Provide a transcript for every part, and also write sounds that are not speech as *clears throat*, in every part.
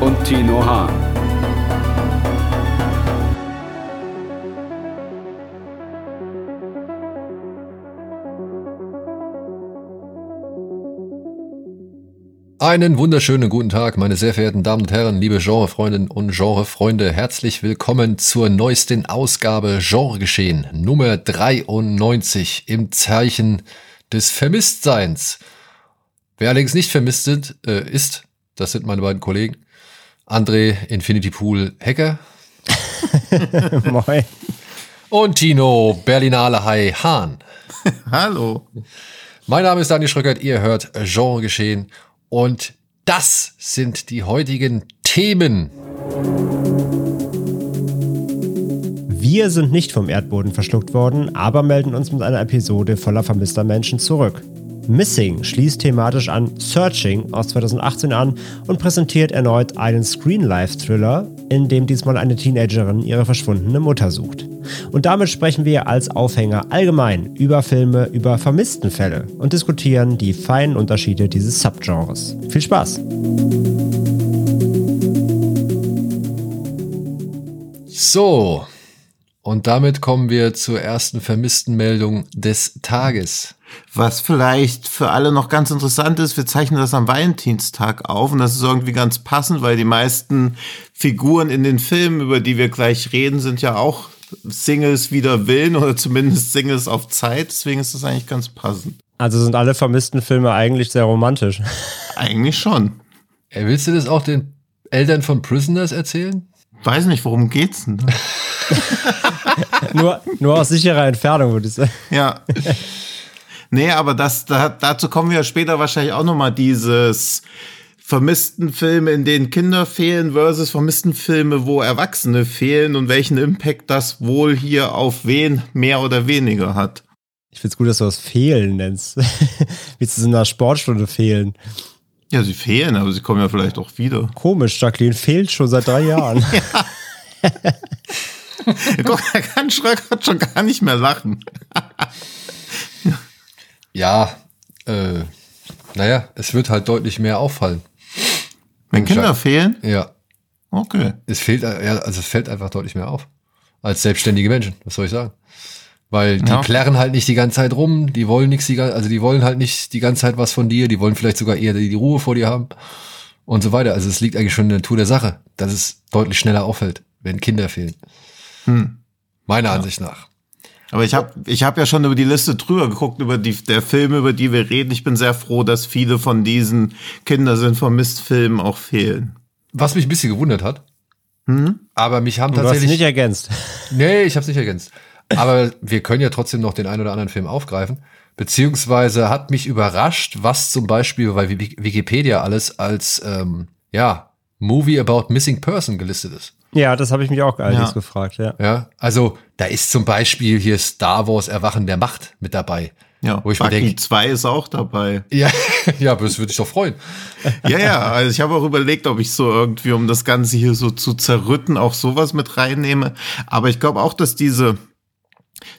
und Tino Hahn. Einen wunderschönen guten Tag, meine sehr verehrten Damen und Herren, liebe Genrefreundinnen und Genrefreunde. Herzlich willkommen zur neuesten Ausgabe Genregeschehen Nummer 93 im Zeichen des Vermisstseins. Wer allerdings nicht vermisst sind, äh, ist, das sind meine beiden Kollegen, André Infinity Pool Hacker. *laughs* Moin. Und Tino Berlinale High Hahn. *laughs* Hallo. Mein Name ist Daniel Schröckert, ihr hört Genre geschehen und das sind die heutigen Themen. Wir sind nicht vom Erdboden verschluckt worden, aber melden uns mit einer Episode voller vermisster Menschen zurück. Missing schließt thematisch an Searching aus 2018 an und präsentiert erneut einen Screen-Life-Thriller, in dem diesmal eine Teenagerin ihre verschwundene Mutter sucht. Und damit sprechen wir als Aufhänger allgemein über Filme über vermissten Fälle und diskutieren die feinen Unterschiede dieses Subgenres. Viel Spaß! So, und damit kommen wir zur ersten vermissten Meldung des Tages. Was vielleicht für alle noch ganz interessant ist, wir zeichnen das am Valentinstag auf und das ist irgendwie ganz passend, weil die meisten Figuren in den Filmen, über die wir gleich reden, sind ja auch Singles wider Willen oder zumindest Singles auf Zeit. Deswegen ist das eigentlich ganz passend. Also sind alle vermissten Filme eigentlich sehr romantisch. Eigentlich schon. Äh, Willst du das auch den Eltern von Prisoners erzählen? Weiß nicht, worum geht's denn? da? *laughs* *laughs* nur, nur aus sicherer Entfernung, würde ich sagen. Ja. *laughs* Nee, aber das, da, dazu kommen wir später wahrscheinlich auch nochmal dieses vermissten Filme, in denen Kinder fehlen versus vermissten Filme, wo Erwachsene fehlen und welchen Impact das wohl hier auf wen mehr oder weniger hat. Ich find's gut, dass du das Fehlen nennst. *laughs* Wie zu so einer Sportstunde fehlen. Ja, sie fehlen, aber sie kommen ja vielleicht auch wieder. Komisch, Jacqueline fehlt schon seit drei Jahren. *laughs* Guck, er kann Schröckert schon gar nicht mehr lachen. *laughs* Ja, äh, naja, es wird halt deutlich mehr auffallen. Wenn Kinder fehlen? Ja, Okay. es fehlt, äh, ja, also es fällt einfach deutlich mehr auf. Als selbstständige Menschen, was soll ich sagen? Weil die Ja. plärren halt nicht die ganze Zeit rum, die wollen nichts, also die wollen halt nicht die ganze Zeit was von dir, die wollen vielleicht sogar eher die, die Ruhe vor dir haben und so weiter. Also es liegt eigentlich schon in der Natur der Sache, dass es deutlich schneller auffällt, wenn Kinder fehlen. Hm. Meiner Ansicht nach. Aber ich habe ich hab ja schon über die Liste drüber geguckt, über die der Filme, über die wir reden. Ich bin sehr froh, dass viele von diesen Kinder sind vermisst Filmen auch fehlen. Was mich ein bisschen gewundert hat, Hm? aber mich haben Du hast tatsächlich nicht ergänzt. Nee, ich habe es nicht ergänzt. Aber wir können ja trotzdem noch den einen oder anderen Film aufgreifen. Beziehungsweise hat mich überrascht, was zum Beispiel bei Wiki- Wikipedia alles als ähm, ja Movie about Missing Person gelistet ist. Ja, das habe ich mich auch allerdings Ja. gefragt, ja. Ja, also da ist zum Beispiel hier Star Wars Erwachen der Macht mit dabei. Ja, Wo ich mir denke- 2 ist auch dabei. Ja, *laughs* ja, aber das würde ich doch freuen. Ja, ja, also ich habe auch überlegt, ob ich so irgendwie, um das Ganze hier so zu zerrütten, auch sowas mit reinnehme. Aber ich glaube auch, dass diese,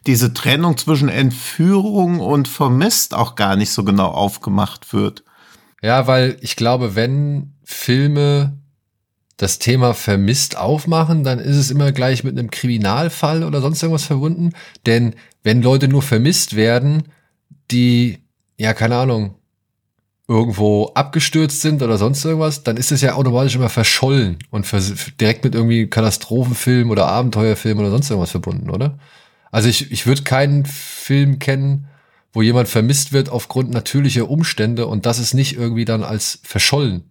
diese Trennung zwischen Entführung und Vermisst auch gar nicht so genau aufgemacht wird. Ja, weil ich glaube, wenn Filme das Thema vermisst aufmachen, dann ist es immer gleich mit einem Kriminalfall oder sonst irgendwas verbunden. Denn wenn Leute nur vermisst werden, die, ja, keine Ahnung, irgendwo abgestürzt sind oder sonst irgendwas, dann ist es ja automatisch immer verschollen und direkt mit irgendwie Katastrophenfilm oder Abenteuerfilm oder sonst irgendwas verbunden, oder? Also ich, ich würde keinen Film kennen, wo jemand vermisst wird aufgrund natürlicher Umstände und das ist nicht irgendwie dann als verschollen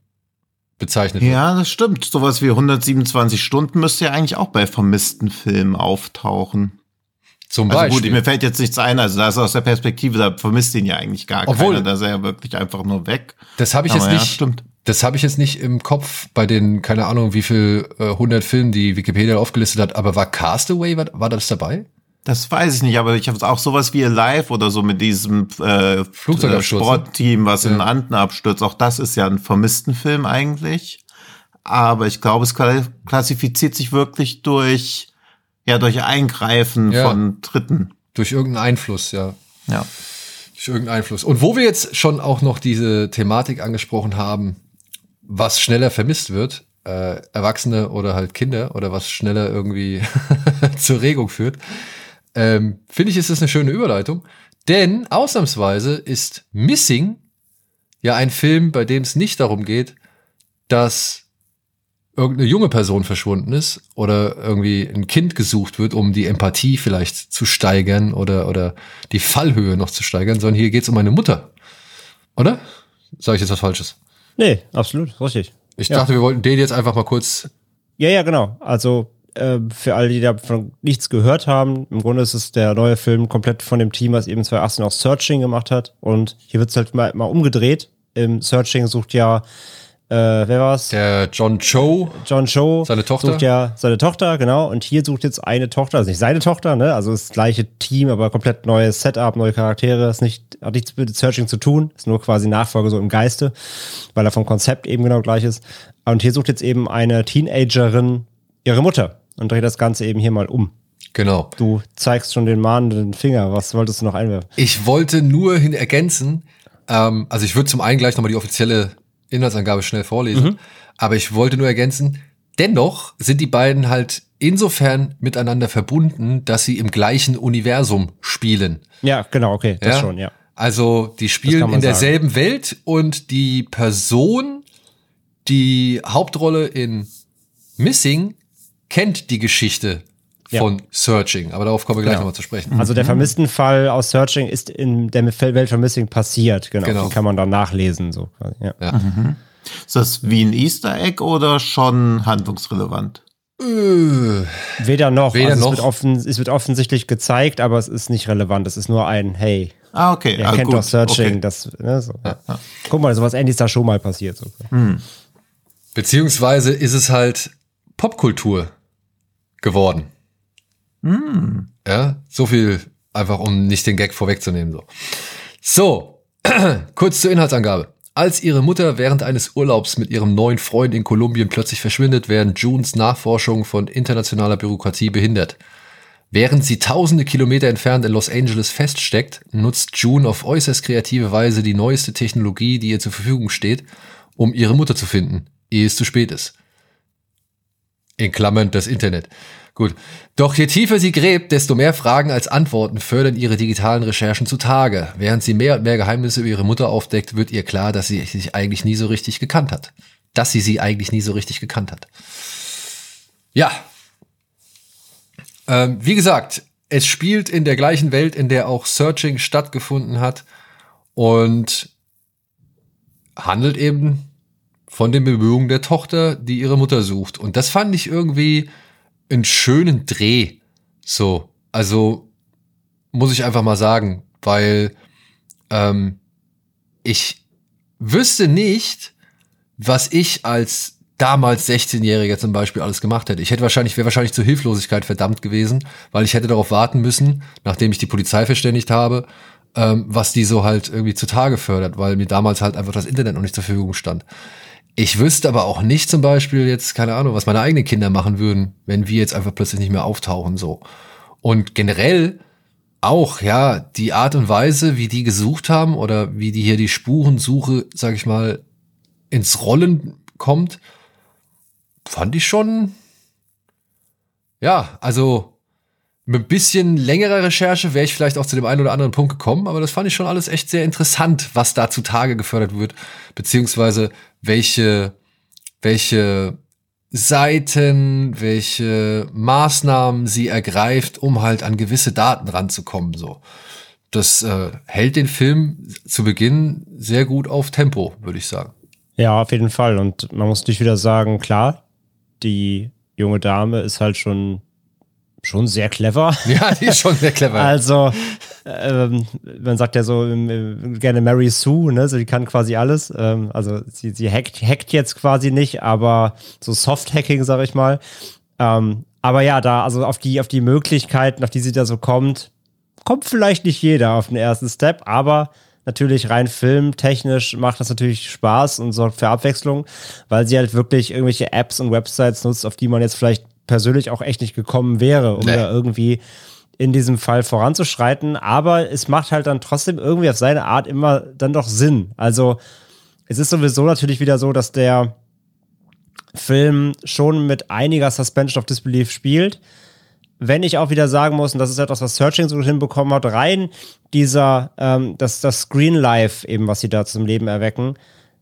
bezeichnet wird. Ja, das stimmt. Sowas wie 127 Stunden müsste ja eigentlich auch bei vermissten Filmen auftauchen. Zum Also Beispiel. gut, mir fällt jetzt nichts ein, also das ist aus der Perspektive, da vermisst ihn ja eigentlich gar Obwohl- keiner, da ist er ja wirklich einfach nur weg. das habe ich Aber jetzt ja, nicht, stimmt. Das habe ich jetzt nicht im Kopf bei den, keine Ahnung, wie viel äh, 100 Filmen, die Wikipedia aufgelistet hat, aber war Castaway, war, war das dabei? Das weiß ich nicht, aber ich habe auch sowas wie Live oder so mit diesem äh, Flugzeugabsturz, ne? Sportteam, was in Ja. Anden abstürzt. Auch das ist ja ein Vermisstenfilm eigentlich. Aber ich glaube, es kla- klassifiziert sich wirklich durch, ja, durch Eingreifen Ja. von Dritten. Durch irgendeinen Einfluss, ja. Ja. Durch irgendeinen Einfluss. Und wo wir jetzt schon auch noch diese Thematik angesprochen haben, was schneller vermisst wird, äh, Erwachsene oder halt Kinder oder was schneller irgendwie *laughs* zur Regung führt, ähm, finde ich, ist das eine schöne Überleitung. Denn ausnahmsweise ist Missing ja ein Film, bei dem es nicht darum geht, dass irgendeine junge Person verschwunden ist oder irgendwie ein Kind gesucht wird, um die Empathie vielleicht zu steigern oder, oder die Fallhöhe noch zu steigern, sondern hier geht es um eine Mutter. Oder? Sage ich jetzt was Falsches? Nee, absolut, richtig. Ich Ja. dachte, wir wollten den jetzt einfach mal kurz. Ja, ja, genau. Also äh, für alle, die davon nichts gehört haben, im Grunde ist es der neue Film komplett von dem Team, was eben 2018 auch Searching gemacht hat. Und hier wird es halt mal, mal umgedreht. Im Searching sucht ja, äh, wer war's? Der John Cho, John Cho Seine Tochter? sucht ja seine Tochter, genau. Und hier sucht jetzt eine Tochter, also nicht seine Tochter, ne? Also das gleiche Team, aber komplett neues Setup, neue Charaktere. Ist nicht, hat nichts mit Searching zu tun, ist nur quasi Nachfolge so im Geiste, weil er vom Konzept eben genau gleich ist. Und hier sucht jetzt eben eine Teenagerin ihre Mutter und dreht das Ganze eben hier mal um. genau. Du zeigst schon den mahnenden Finger. Was wolltest du noch einwerfen? Ich wollte nur hin ergänzen, ähm, also ich würde zum einen gleich nochmal die offizielle Inhaltsangabe schnell vorlesen, aber ich wollte nur ergänzen, dennoch sind die beiden halt insofern miteinander verbunden, dass sie im gleichen Universum spielen. Ja, genau, okay, das Ja? schon, ja. Also die spielen in derselben Welt und die Person, die Hauptrolle in Missing, kennt die Geschichte Ja. von Searching. Aber darauf kommen wir gleich Genau. nochmal zu sprechen. Also der vermissten Fall aus Searching ist in der Welt von Missing passiert, genau. Genau. Den kann man dann nachlesen, so ja. Ja. Ist das wie ein Easter Egg oder schon handlungsrelevant? Äh, Weder noch. Weder also noch. Es, wird offen, es wird offensichtlich gezeigt, aber es ist nicht relevant. Es ist nur ein Hey. Ah, okay. Er ah, kennt gut. doch Searching. Okay. Das, ne, so. Guck mal, sowas ähnliches da schon mal passiert. So. beziehungsweise ist es halt Popkultur geworden. Ja, so viel einfach, um nicht den Gag vorwegzunehmen. So, so *clears throat* kurz zur Inhaltsangabe. Als ihre Mutter während eines Urlaubs mit ihrem neuen Freund in Kolumbien plötzlich verschwindet, werden Junes Nachforschungen von internationaler Bürokratie behindert. Während sie tausende Kilometer entfernt in Los Angeles feststeckt, nutzt June auf äußerst kreative Weise die neueste Technologie, die ihr zur Verfügung steht, um ihre Mutter zu finden, ehe es zu spät ist. In Klammern das Internet. Gut. Doch je tiefer sie gräbt, desto mehr Fragen als Antworten fördern ihre digitalen Recherchen zutage. Während sie mehr und mehr Geheimnisse über ihre Mutter aufdeckt, wird ihr klar, dass sie sich eigentlich nie so richtig gekannt hat. Dass sie sie eigentlich nie so richtig gekannt hat. Ja. Ähm, wie gesagt, es spielt in der gleichen Welt, in der auch Searching stattgefunden hat und handelt eben von den Bemühungen der Tochter, die ihre Mutter sucht. Und das fand ich irgendwie einen schönen Dreh. So, also muss ich einfach mal sagen, weil ähm, ich wüsste nicht, was ich als damals 16-Jähriger zum Beispiel alles gemacht hätte. Ich hätte wahrscheinlich, wäre wahrscheinlich zur Hilflosigkeit verdammt gewesen, weil ich hätte darauf warten müssen, nachdem ich die Polizei verständigt habe, ähm, was die so halt irgendwie zutage fördert, weil mir damals halt einfach das Internet noch nicht zur Verfügung stand. Ich wüsste aber auch nicht zum Beispiel jetzt, keine Ahnung, was meine eigenen Kinder machen würden, wenn wir jetzt einfach plötzlich nicht mehr auftauchen, so. Und generell auch, ja, die Art und Weise, wie die gesucht haben oder wie die hier die Spurensuche, sag ich mal, ins Rollen kommt, fand ich schon, ja, also mit ein bisschen längerer Recherche wäre ich vielleicht auch zu dem einen oder anderen Punkt gekommen, aber das fand ich schon alles echt sehr interessant, was da zutage gefördert wird, beziehungsweise welche, welche Seiten, welche Maßnahmen sie ergreift, um halt an gewisse Daten ranzukommen, so. Das äh, hält den Film zu Beginn sehr gut auf Tempo, würde ich sagen. Ja, auf jeden Fall. Und man muss natürlich wieder sagen, klar, die junge Dame ist halt schon schon sehr clever. *laughs* Ja, die ist schon sehr clever. Also, ähm, man sagt ja so ähm, gerne Mary Sue, ne? So, die kann quasi alles. Ähm, also, sie, sie hackt, hackt jetzt quasi nicht, aber so Soft-Hacking, sag ich mal. Ähm, aber ja, da, also auf die, auf die Möglichkeiten, auf die sie da so kommt, kommt vielleicht nicht jeder auf den ersten Step, aber natürlich rein filmtechnisch macht das natürlich Spaß und sorgt für Abwechslung, weil sie halt wirklich irgendwelche Apps und Websites nutzt, auf die man jetzt vielleicht persönlich auch echt nicht gekommen wäre, um nee. da irgendwie in diesem Fall voranzuschreiten. Aber es macht halt dann trotzdem irgendwie auf seine Art immer dann doch Sinn. Also es ist sowieso natürlich wieder so, dass der Film schon mit einiger Suspension of Disbelief spielt wenn ich auch wieder sagen muss, und das ist etwas, was Searching so hinbekommen hat, rein dieser, ähm, das, das Screen Life eben, was sie da zum Leben erwecken,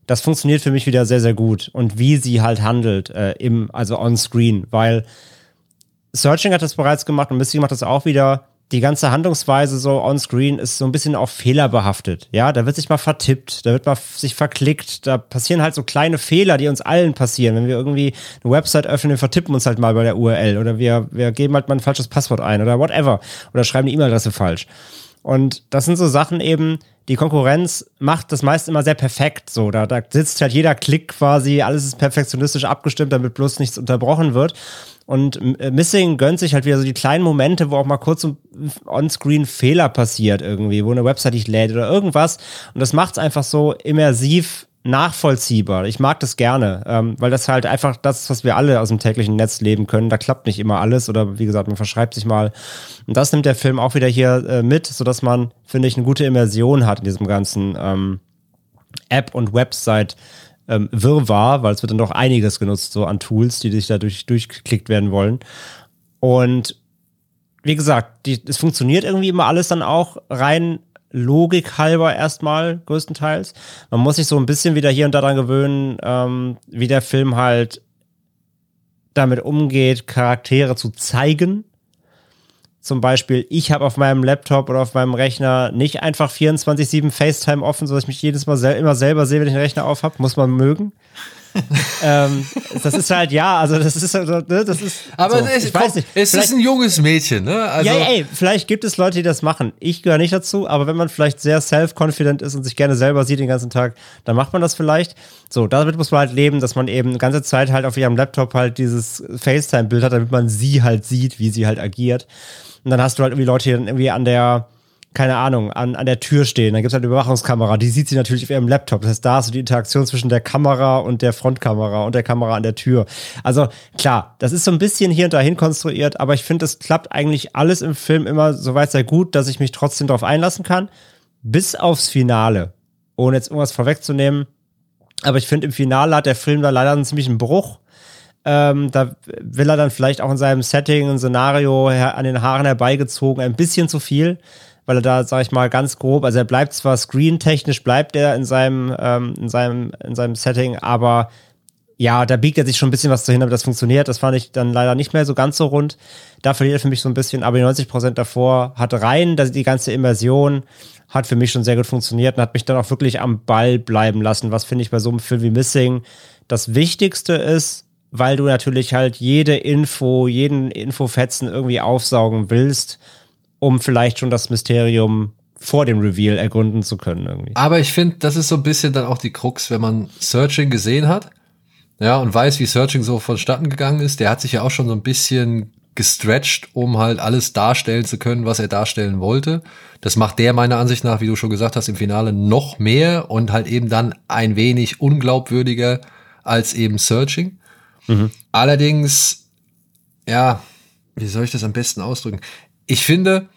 das funktioniert für mich wieder sehr, sehr gut. Und wie sie halt handelt, äh, im, also on screen, weil Searching hat das bereits gemacht und Misty macht das auch wieder die ganze Handlungsweise so on-screen ist so ein bisschen auch fehlerbehaftet. Ja, da wird sich mal vertippt, da wird mal sich verklickt, da passieren halt so kleine Fehler, die uns allen passieren. Wenn wir irgendwie eine Website öffnen, wir vertippen uns halt mal bei der URL oder wir, wir geben halt mal ein falsches Passwort ein oder whatever oder schreiben die E-Mail-Adresse falsch. Und das sind so Sachen eben, die Konkurrenz macht das meist immer sehr perfekt. So, da, da sitzt halt jeder Klick quasi, alles ist perfektionistisch abgestimmt, damit bloß nichts unterbrochen wird. Und äh, Missing gönnt sich halt wieder so die kleinen Momente, wo auch mal kurz ein On-Screen Fehler passiert irgendwie, wo eine Website nicht lädt oder irgendwas. Und das macht es einfach so immersiv nachvollziehbar. Ich mag das gerne, ähm, weil das halt einfach das ist, was wir alle aus dem täglichen Netz leben können. Da klappt nicht immer alles oder wie gesagt, man verschreibt sich mal. Und das nimmt der Film auch wieder hier äh, mit, sodass man, finde ich, eine gute Immersion hat in diesem ganzen ähm, App- und Website- ähm, Wirrwarr, weil es wird dann doch einiges genutzt, so an Tools, die sich dadurch durchgeklickt werden wollen. Und wie gesagt, die, es funktioniert irgendwie immer alles dann auch rein Logik halber erstmal größtenteils. Man muss sich so ein bisschen wieder hier und da dran gewöhnen, ähm, wie der Film halt damit umgeht, Charaktere zu zeigen zum Beispiel, ich habe auf meinem Laptop oder auf meinem Rechner nicht einfach 24-7 FaceTime offen, sodass ich mich jedes Mal sel immer selber sehe, wenn ich den Rechner auf habe. Muss man mögen. *laughs* ähm, das ist halt, ja, also das ist, also, ne, das ist. Aber so, es, ich weiß nicht, es ist ein junges Mädchen, ne? Also, ja, ey, vielleicht gibt es Leute, die das machen. Ich gehöre nicht dazu, aber wenn man vielleicht sehr self-confident ist und sich gerne selber sieht den ganzen Tag, dann macht man das vielleicht. So, damit muss man halt leben, dass man eben die ganze Zeit halt auf ihrem Laptop halt dieses FaceTime-Bild hat, damit man sie halt sieht, wie sie halt agiert. Und dann hast du halt irgendwie Leute, die dann irgendwie an der, keine Ahnung, an, an der Tür stehen. Dann gibt es halt eine Überwachungskamera, die sieht sie natürlich auf ihrem Laptop. Das heißt, da du die Interaktion zwischen der Kamera und der Frontkamera und der Kamera an der Tür. Also klar, das ist so ein bisschen hier und dahin konstruiert, aber ich finde, es klappt eigentlich alles im Film immer soweit sehr gut, dass ich mich trotzdem darauf einlassen kann. Bis aufs Finale. Ohne jetzt irgendwas vorwegzunehmen. Aber ich finde, im Finale hat der Film da leider einen ziemlichen Bruch ähm, da will er dann vielleicht auch in seinem Setting ein Szenario an den Haaren herbeigezogen ein bisschen zu viel, weil er da, sag ich mal, ganz grob, also er bleibt zwar screentechnisch, bleibt er in seinem, ähm, in seinem, in seinem Setting, aber ja, da biegt er sich schon ein bisschen was dahin, damit das funktioniert. Das fand ich dann leider nicht mehr so ganz so rund. Da verliert er für mich so ein bisschen, aber die 90 Prozent davor hat rein, dass die ganze Immersion hat für mich schon sehr gut funktioniert und hat mich dann auch wirklich am Ball bleiben lassen, was finde ich bei so einem Film wie Missing das Wichtigste ist, weil du natürlich halt jede Info, jeden Infofetzen irgendwie aufsaugen willst, um vielleicht schon das Mysterium vor dem Reveal ergründen zu können irgendwie. Aber ich finde, das ist so ein bisschen dann auch die Krux, wenn man Searching gesehen hat, ja, und weiß, wie Searching so vonstatten gegangen ist, der hat sich ja auch schon so ein bisschen gestretched, um halt alles darstellen zu können, was er darstellen wollte. Das macht der meiner Ansicht nach, wie du schon gesagt hast, im Finale noch mehr und halt eben dann ein wenig unglaubwürdiger als eben Searching. Mhm. Allerdings, ja, wie soll ich das am besten ausdrücken? Ich finde,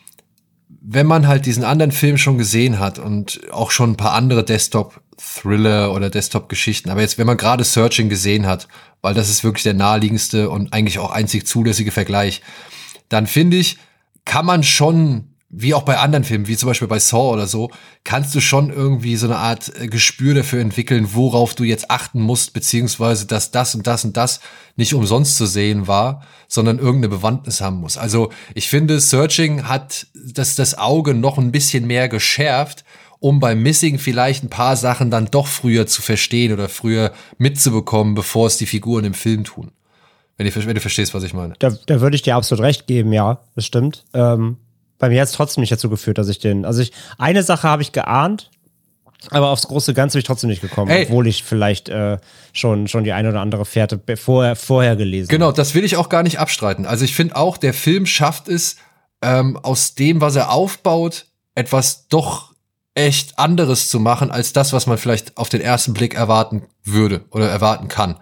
wenn man halt diesen anderen Film schon gesehen hat und auch schon ein paar andere Desktop-Thriller oder Desktop-Geschichten, aber jetzt, wenn man gerade Searching gesehen hat, weil das ist wirklich der naheliegendste und eigentlich auch einzig zulässige Vergleich, dann finde ich, kann man schon wie auch bei anderen Filmen, wie zum Beispiel bei Saw oder so, kannst du schon irgendwie so eine Art äh, Gespür dafür entwickeln, worauf du jetzt achten musst, beziehungsweise dass das und das und das nicht umsonst zu sehen war, sondern irgendeine Bewandtnis haben muss. Also ich finde, Searching hat das, das Auge noch ein bisschen mehr geschärft, um beim Missing vielleicht ein paar Sachen dann doch früher zu verstehen oder früher mitzubekommen, bevor es die Figuren im Film tun. Wenn, ihr, wenn du verstehst, was ich meine. Da, da würde ich dir absolut recht geben, ja, das stimmt. Ähm, bei mir hat es trotzdem nicht dazu geführt, dass ich den. Also ich, eine Sache habe ich geahnt, aber aufs große Ganze bin ich trotzdem nicht gekommen, Ey. obwohl ich vielleicht äh, schon, schon die eine oder andere Fährte vorher, vorher gelesen Genau, das will ich auch gar nicht abstreiten. Also ich finde auch, der Film schafft es, ähm, aus dem, was er aufbaut, etwas doch echt anderes zu machen, als das, was man vielleicht auf den ersten Blick erwarten würde oder erwarten kann.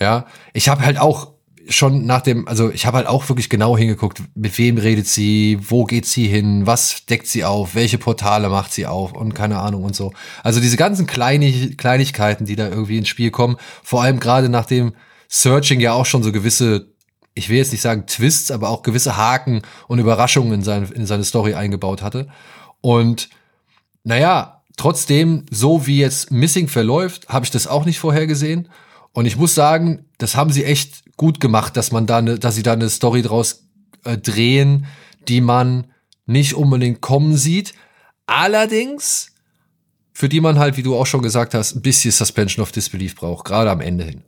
Ja, ich habe halt auch schon nach dem, also ich habe halt auch wirklich genau hingeguckt, mit wem redet sie, wo geht sie hin, was deckt sie auf, welche Portale macht sie auf und keine Ahnung und so. Also diese ganzen Kleinig Kleinigkeiten, die da irgendwie ins Spiel kommen, vor allem gerade nachdem Searching ja auch schon so gewisse, ich will jetzt nicht sagen Twists, aber auch gewisse Haken und Überraschungen in, sein, in seine Story eingebaut hatte. Und naja, trotzdem, so wie jetzt Missing verläuft, habe ich das auch nicht vorhergesehen. Und ich muss sagen, das haben sie echt gut gemacht, dass man da ne, dass sie da eine Story draus äh, drehen, die man nicht unbedingt kommen sieht. Allerdings, für die man halt, wie du auch schon gesagt hast, ein bisschen Suspension of Disbelief braucht, gerade am Ende hin.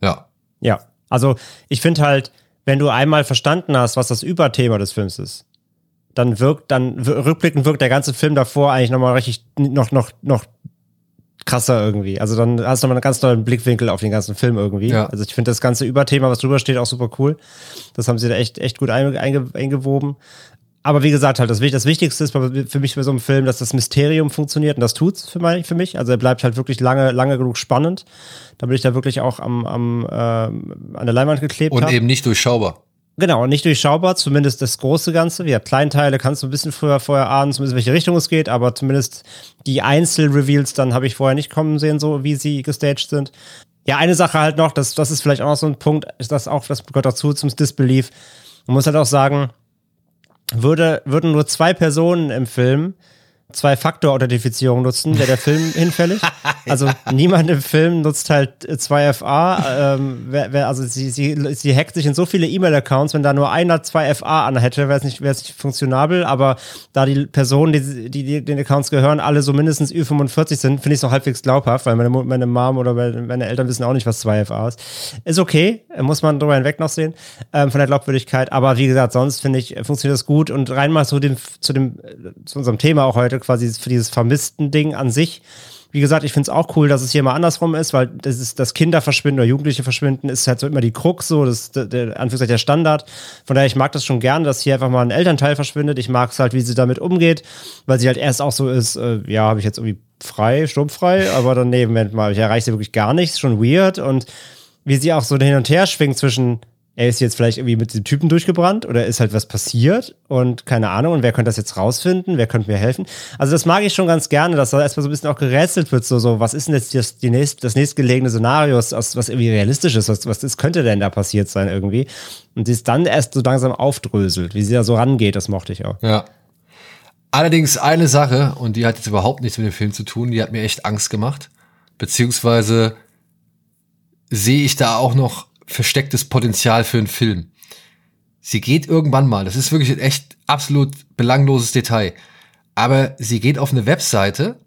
Ja. Ja, also ich finde halt, wenn du einmal verstanden hast, was das Überthema des Films ist, dann wirkt, dann rückblickend wirkt der ganze Film davor eigentlich nochmal richtig, noch, noch, noch krasser irgendwie. Also dann hast du nochmal einen ganz neuen Blickwinkel auf den ganzen Film irgendwie. Ja. Also ich finde das ganze Überthema, was drüber steht, auch super cool. Das haben sie da echt, echt gut einge, einge, eingewoben. Aber wie gesagt, halt, das, Wich- das Wichtigste ist für mich bei so einem Film, dass das Mysterium funktioniert und das tut's für, mein, für mich. Also er bleibt halt wirklich lange, lange genug spannend, damit ich da wirklich auch am, am, ähm, an der Leinwand geklebt Und habe. eben nicht durchschaubar. Genau, nicht durchschaubar, zumindest das große Ganze. Gesagt, Kleinteile kannst du ein bisschen früher vorher ahnen, zumindest in welche Richtung es geht, aber zumindest die Einzelreveals dann habe ich vorher nicht kommen sehen, so wie sie gestaged sind. Ja, eine Sache halt noch, das, das ist vielleicht auch noch so ein Punkt, ist das auch, das gehört dazu zum Disbelief. Man muss halt auch sagen, würde, würden nur zwei Personen im Film zwei Faktor-Authentifizierung nutzen, wäre der Film *laughs* hinfällig. Also niemand im Film nutzt halt 2FA. Ähm, wer, wer, also sie, sie, sie hackt sich in so viele E-Mail-Accounts, wenn da nur einer 2FA an hätte, wäre es nicht, nicht funktionabel. Aber da die Personen, die, die, die den Accounts gehören, alle so mindestens Ü45 sind, finde ich es noch halbwegs glaubhaft, weil meine, meine Mom oder meine, Eltern wissen auch nicht, was 2FA ist. Ist okay, muss man drüber hinweg noch sehen, ähm, von der Glaubwürdigkeit. Aber wie gesagt, sonst finde ich, funktioniert das gut. Und rein mal zu dem, zu dem, zu unserem Thema auch heute, quasi für dieses vermissten Ding an sich. Wie gesagt, ich finde es auch cool, dass es hier mal andersrum ist, weil das ist das Kinder verschwinden oder Jugendliche verschwinden, ist halt so immer die Krux, so, das ist der, der, der Standard. Von daher, ich mag das schon gerne, dass hier einfach mal ein Elternteil verschwindet. Ich mag es halt, wie sie damit umgeht, weil sie halt erst auch so ist, äh, ja, habe ich jetzt irgendwie frei, sturmfrei, aber dann, nee, Moment mal, ich erreiche sie wirklich gar nichts, schon weird und wie sie auch so hin und her schwingt zwischen, er ist jetzt vielleicht irgendwie mit dem Typen durchgebrannt oder ist halt was passiert und keine Ahnung und wer könnte das jetzt rausfinden, wer könnte mir helfen. Also das mag ich schon ganz gerne, dass da erstmal so ein bisschen auch gerätselt wird, so, so was ist denn jetzt das, die nächst, das nächstgelegene Szenario, aus, was irgendwie realistisch ist, was, was ist, könnte denn da passiert sein irgendwie und die es dann erst so langsam aufdröselt, wie sie da so rangeht, das mochte ich auch. Ja. Allerdings eine Sache, und die hat jetzt überhaupt nichts mit dem Film zu tun, die hat mir echt Angst gemacht. Beziehungsweise sehe ich da auch noch verstecktes Potenzial für einen Film. Sie geht irgendwann mal, das ist wirklich ein echt absolut belangloses Detail, aber sie geht auf eine Webseite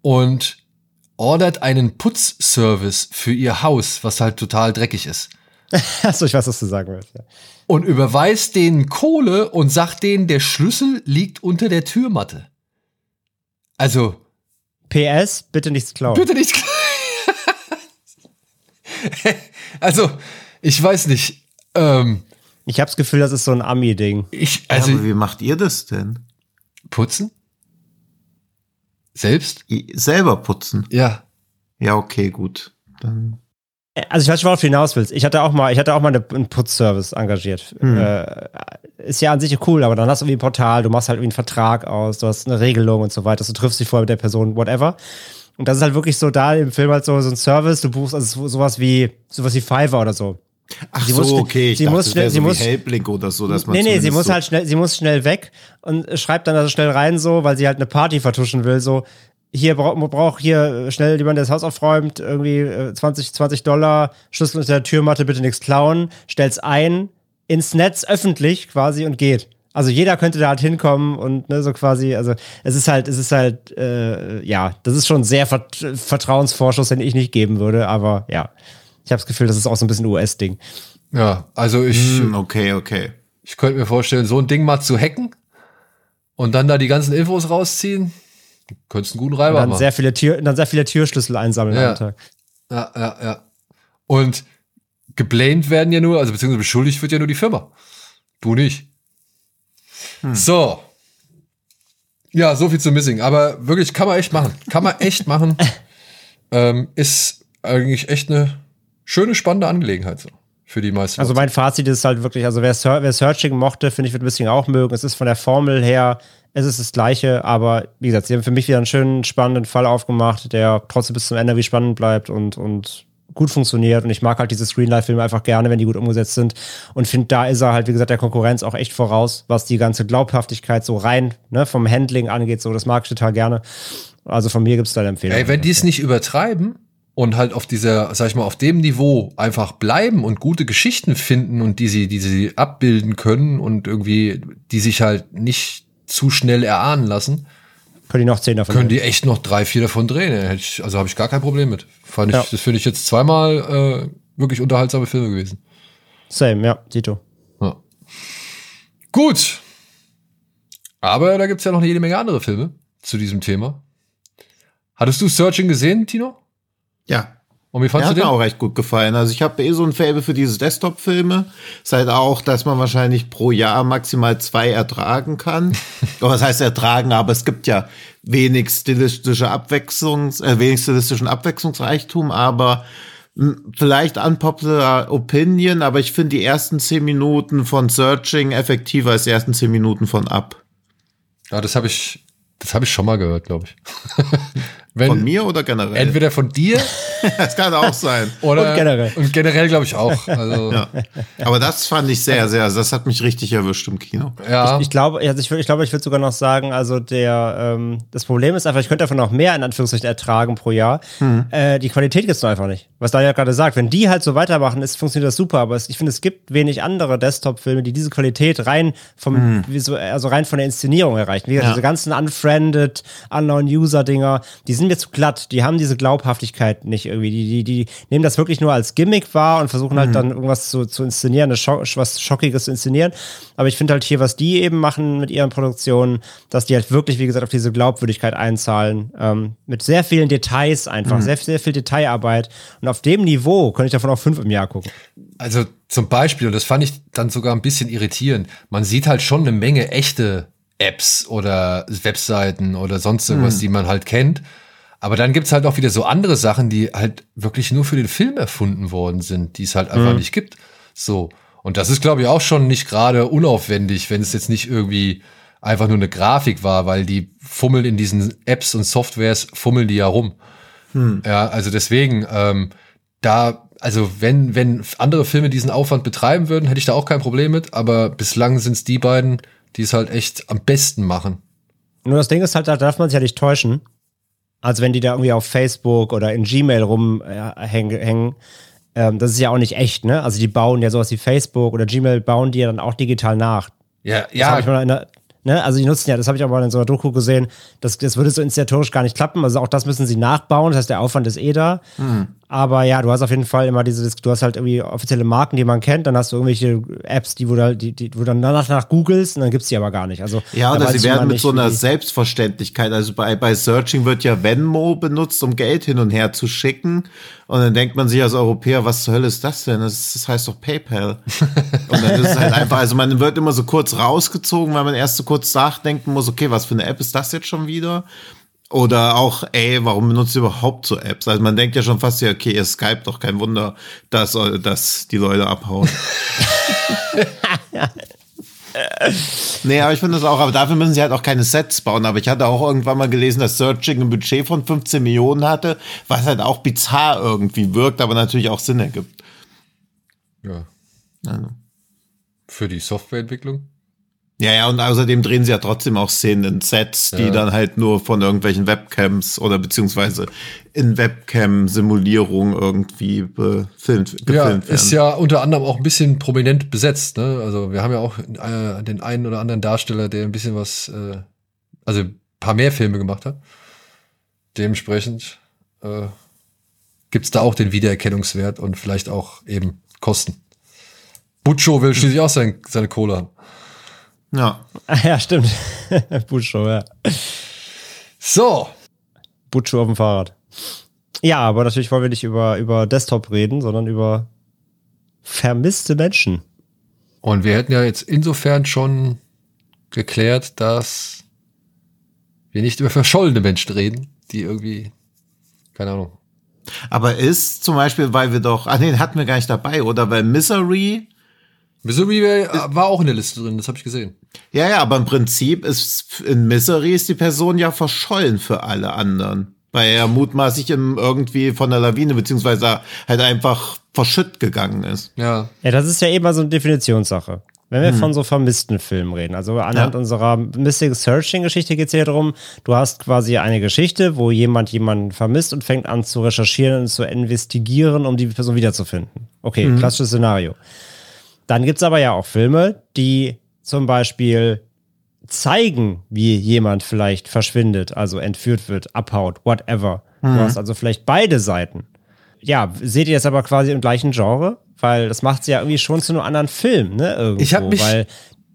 und ordert einen Putzservice für ihr Haus, was halt total dreckig ist. *laughs* Achso, ich weiß, was du sagen willst. Ja. und überweist denen Kohle und sagt denen, der Schlüssel liegt unter der Türmatte. Also, PS, bitte nichts klauen. bitte nicht. *laughs* also, ich weiß nicht. Ähm, Ich habe das Gefühl, das ist so ein Ami-Ding. ich, Also, also, wie macht ihr das denn? putzen? Selbst? Selber putzen? Ja. Ja, okay, gut. Dann Also ich weiß schon, worauf du hinaus willst. Ich hatte auch mal, ich hatte auch mal eine, einen Putzservice engagiert. Äh, ist ja an sich cool, aber dann hast du irgendwie ein Portal, du machst halt irgendwie einen Vertrag aus, du hast eine Regelung und so weiter, du triffst dich vorher mit der Person, whatever. Und das ist halt wirklich so da im Film halt so, so ein Service, du buchst also so- sowas wie, sowas wie Fiverr oder so. Ach Sie so, muss- okay. Ich sie dachte, muss das schnell- wäre sie so muss- wie Helblink oder so, dass man Nee, nee, sie muss so halt schnell, sie muss schnell weg und schreibt dann also schnell rein so, weil sie halt eine Party vertuschen will, so, hier braucht brauch hier schnell jemand, der das Haus aufräumt, irgendwie äh, 20, 20 Dollar, Schlüssel unter der Türmatte, bitte nichts klauen, stellt's ein, ins Netz öffentlich quasi und geht. Also jeder könnte da halt hinkommen und ne, so quasi, also es ist halt, es ist halt, äh, ja, das ist schon sehr Vert Vertrauensvorschuss, den ich nicht geben würde, aber ja. Ich habe das Gefühl, das ist auch so ein bisschen US-Ding. Ja, also ich, Hm, okay, okay. ich könnte mir vorstellen, so ein Ding mal zu hacken und dann da die ganzen Infos rausziehen, könntest einen guten Reiber dann machen. sehr viele Tür, dann sehr viele Türschlüssel einsammeln Ja. am Tag. Ja, ja, ja. Und geblamed werden ja nur, also beziehungsweise beschuldigt wird ja nur die Firma. Du nicht. So. Ja, so viel zu Missing. Aber wirklich, kann man echt machen. Kann man echt machen. *laughs* ähm, ist eigentlich echt eine schöne, spannende Angelegenheit so. Für die meisten. Also mein Fazit ist halt wirklich, also wer, wer Searching mochte, finde ich, wird ein bisschen auch mögen. Es ist von der Formel her, es ist das Gleiche, aber wie gesagt, sie haben für mich wieder einen schönen, spannenden Fall aufgemacht, der trotzdem bis zum Ende wie spannend bleibt und, und gut funktioniert. Und ich mag halt diese Screenlight-Filme einfach gerne, wenn die gut umgesetzt sind. Und finde, da ist er halt, wie gesagt, der Konkurrenz auch echt voraus, was die ganze Glaubhaftigkeit so rein ne, vom Handling angeht. So, das mag ich total gerne. Also von mir gibt es da eine Empfehlung. Ey, wenn die es nicht übertreiben und halt auf dieser, sag ich mal, auf dem Niveau einfach bleiben und gute Geschichten finden und die sie, die sie abbilden können und irgendwie, die sich halt nicht zu schnell erahnen lassen, können die noch zehn davon können die echt noch drei, vier davon drehen. ich, also habe ich gar kein Problem mit. Fand ich, Ja. das finde ich jetzt zweimal äh, wirklich unterhaltsame Filme gewesen. Same, ja, Tito. Ja. Gut. Aber da gibt's ja noch jede Menge andere Filme zu diesem Thema. Hattest du Searching gesehen, Tino? Ja, Und wie Der fandst hat du mir den? auch recht gut gefallen. Also ich habe eh so ein Faible für diese Desktop-Filme. Ist halt auch, dass man wahrscheinlich pro Jahr maximal zwei ertragen kann. *laughs* Oder was heißt ertragen, aber es gibt ja wenig stilistische Abwechslungs, äh, wenig stilistischen Abwechslungsreichtum, aber mh, vielleicht unpopular opinion, aber ich finde die ersten zehn Minuten von Searching effektiver als die ersten zehn Minuten von Up. Ja, das habe ich, das habe ich schon mal gehört, glaube ich. *laughs* Wenn, Von mir oder generell? Entweder von dir *laughs* das kann auch sein. *laughs* oder Und generell. Und generell glaube ich auch. Also, ja. *laughs* Ja. Aber das fand ich sehr, sehr, das hat mich richtig erwischt im Kino. Ich glaube, also ich, ich glaube, ich würde sogar noch sagen, also der, ähm, das Problem ist einfach, ich könnte davon noch mehr in Anführungszeichen ertragen pro Jahr. Äh, die Qualität gibt's nur einfach nicht. Was Daniel gerade sagt, wenn die halt so weitermachen, ist, funktioniert das super, aber es, ich finde, es gibt wenig andere Desktop-Filme, die diese Qualität rein vom, so, also rein von der Inszenierung erreichen. Wie gesagt, Ja. diese ganzen Unfriended, Unknown-User-Dinger, die sind mir zu glatt, die haben diese Glaubhaftigkeit nicht irgendwie. Die, die, die nehmen das wirklich nur als Gimmick wahr und versuchen halt dann irgendwas zu, zu inszenieren, Scho was Schockiges zu inszenieren. Aber ich finde halt hier, was die eben machen mit ihren Produktionen, dass die halt wirklich, wie gesagt, auf diese Glaubwürdigkeit einzahlen. Ähm, mit sehr vielen Details einfach, sehr, sehr viel Detailarbeit. Und auf dem Niveau könnte ich davon auch fünf im Jahr gucken. Also zum Beispiel, und das fand ich dann sogar ein bisschen irritierend, man sieht halt schon eine Menge echte Apps oder Webseiten oder sonst irgendwas, die man halt kennt. Aber dann gibt's halt auch wieder so andere Sachen, die halt wirklich nur für den Film erfunden worden sind, die es halt einfach nicht gibt. So. Und das ist, glaube ich, auch schon nicht gerade unaufwendig, wenn es jetzt nicht irgendwie einfach nur eine Grafik war, weil die fummeln in diesen Apps und Softwares, fummeln die ja rum. Ja, also deswegen, ähm, da, also wenn, wenn andere Filme diesen Aufwand betreiben würden, hätte ich da auch kein Problem mit, aber bislang sind es die beiden, die es halt echt am besten machen. Nur das Ding ist halt, da darf man sich ja nicht täuschen. Also wenn die da irgendwie auf Facebook oder in Gmail rumhängen, hängen, ähm, das ist ja auch nicht echt, ne? Also die bauen ja sowas wie Facebook oder Gmail bauen die ja dann auch digital nach. Ja, Das habe ich mal in der, ne? Also die nutzen ja, das habe ich auch mal in so einer Doku gesehen, das, das würde so inszenatorisch gar nicht klappen. Also auch das müssen sie nachbauen, das heißt, der Aufwand ist eh da. Aber ja, du hast auf jeden Fall immer diese, du hast halt irgendwie offizielle Marken, die man kennt, dann hast du irgendwelche Apps, die wo du, halt- die, die, wo dann danach nach googelst und dann gibt's die aber gar nicht. Also Ja, oder sie werden mit so einer Selbstverständlichkeit. Also bei, bei Searching wird ja Venmo benutzt, um Geld hin und her zu schicken. Und dann denkt man sich als Europäer, was zur Hölle ist das denn? Das, das heißt doch PayPal. *laughs* und dann ist es halt einfach, also man wird immer so kurz rausgezogen, weil man erst so kurz nachdenken muss, okay, was für eine App ist das jetzt schon wieder? Oder auch, ey, warum benutzt ihr überhaupt so Apps? Also man denkt ja schon fast, ja, okay, ihr Skype doch kein Wunder, dass, dass die Leute abhauen. *laughs* Nee, aber ich finde das auch, aber dafür müssen sie halt auch keine Sets bauen. Aber ich hatte auch irgendwann mal gelesen, dass Searching ein Budget von 15 Millionen hatte, was halt auch bizarr irgendwie wirkt, aber natürlich auch Sinn ergibt. Ja. Also. Für die Softwareentwicklung. Ja, ja, und außerdem drehen sie ja trotzdem auch Szenen in Sets, die Ja. dann halt nur von irgendwelchen Webcams oder beziehungsweise in Webcam-Simulierung irgendwie befilmt, gefilmt Ja, werden. ist ja unter anderem auch ein bisschen prominent besetzt. Ne? Also wir haben ja auch äh, den einen oder anderen Darsteller, der ein bisschen was, äh, also ein paar mehr Filme gemacht hat. Dementsprechend, äh, gibt es da auch den Wiedererkennungswert und vielleicht auch eben Kosten. Butcho will schließlich auch sein, seine Kohle haben. Ja. *laughs* Ja, stimmt. *laughs* Butcho, ja. So. Butcho auf dem Fahrrad. Ja, aber natürlich wollen wir nicht über, über Desktop reden, sondern über vermisste Menschen. Und wir hätten ja jetzt insofern schon geklärt, dass wir nicht über verschollene Menschen reden, die irgendwie, keine Ahnung. Aber ist zum Beispiel, weil wir doch, ah nee, den hatten wir gar nicht dabei, oder? Weil Misery, Missouri wär- war auch in der Liste drin, das habe ich gesehen. ja, ja, aber im Prinzip ist in Misery ist die Person ja verschollen für alle anderen. Weil er mutmaßlich im, irgendwie von der Lawine, beziehungsweise halt einfach verschütt gegangen ist. Ja. Ja, das ist ja eben mal so eine Definitionssache. Wenn wir von so vermissten Filmen reden, also anhand Ja. unserer Missing Searching Geschichte geht es ja darum, du hast quasi eine Geschichte, wo jemand jemanden vermisst und fängt an zu recherchieren und zu investigieren, um die Person wiederzufinden. Okay, klassisches Szenario. Dann gibt's aber ja auch Filme, die zum Beispiel zeigen, wie jemand vielleicht verschwindet, also entführt wird, abhaut, whatever. Du hast also vielleicht beide Seiten. Ja, seht ihr das aber quasi im gleichen Genre? Weil das macht sie ja irgendwie schon zu einem anderen Film, ne? Irgendwo, Ich hab mich- weil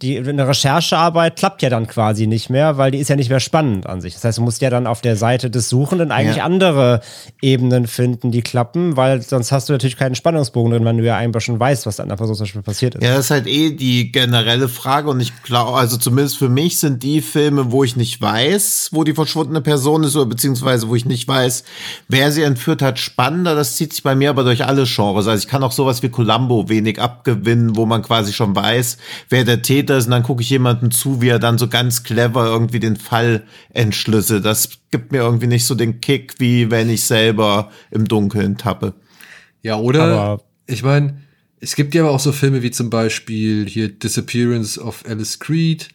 die eine Recherchearbeit klappt ja dann quasi nicht mehr, weil die ist ja nicht mehr spannend an sich. Das heißt, du musst ja dann auf der Seite des Suchenden eigentlich Ja. andere Ebenen finden, die klappen, weil sonst hast du natürlich keinen Spannungsbogen drin, wenn du ja einfach schon weißt, was der anderen Person zum Beispiel passiert ist. Ja, das ist halt eh die generelle Frage und ich glaube, also zumindest für mich sind die Filme, wo ich nicht weiß, wo die verschwundene Person ist oder beziehungsweise wo ich nicht weiß, wer sie entführt hat, spannender. Das zieht sich bei mir aber durch alle Genres. Also ich kann auch sowas wie Columbo wenig abgewinnen, wo man quasi schon weiß, wer der Täter ist und dann gucke ich jemanden zu, wie er dann so ganz clever irgendwie den Fall entschlüsselt. Das gibt mir irgendwie nicht so den Kick, wie wenn ich selber im Dunkeln tappe. Ja, oder? Aber- ich meine, es gibt ja aber auch so Filme wie zum Beispiel hier Disappearance of Alice Creed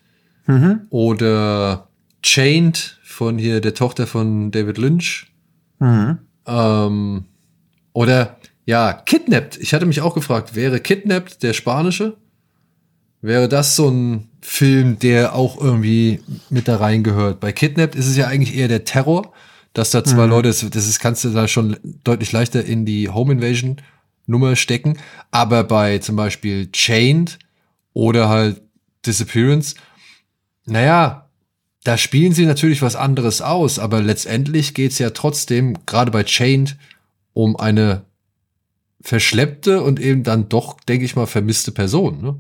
oder Chained von hier der Tochter von David Lynch. Ähm, oder ja, Kidnapped. Ich hatte mich auch gefragt, wäre Kidnapped der spanische? Wäre das so ein Film, der auch irgendwie mit da reingehört? Bei Kidnapped ist es ja eigentlich eher der Terror, dass da zwei Leute, das, das ist, kannst du da schon deutlich leichter in die Home Invasion Nummer stecken. Aber bei zum Beispiel Chained oder halt Disappearance, naja, da spielen sie natürlich was anderes aus, aber letztendlich geht's ja trotzdem, gerade bei Chained, um eine verschleppte und eben dann doch, denke ich mal, vermisste Person. Ne?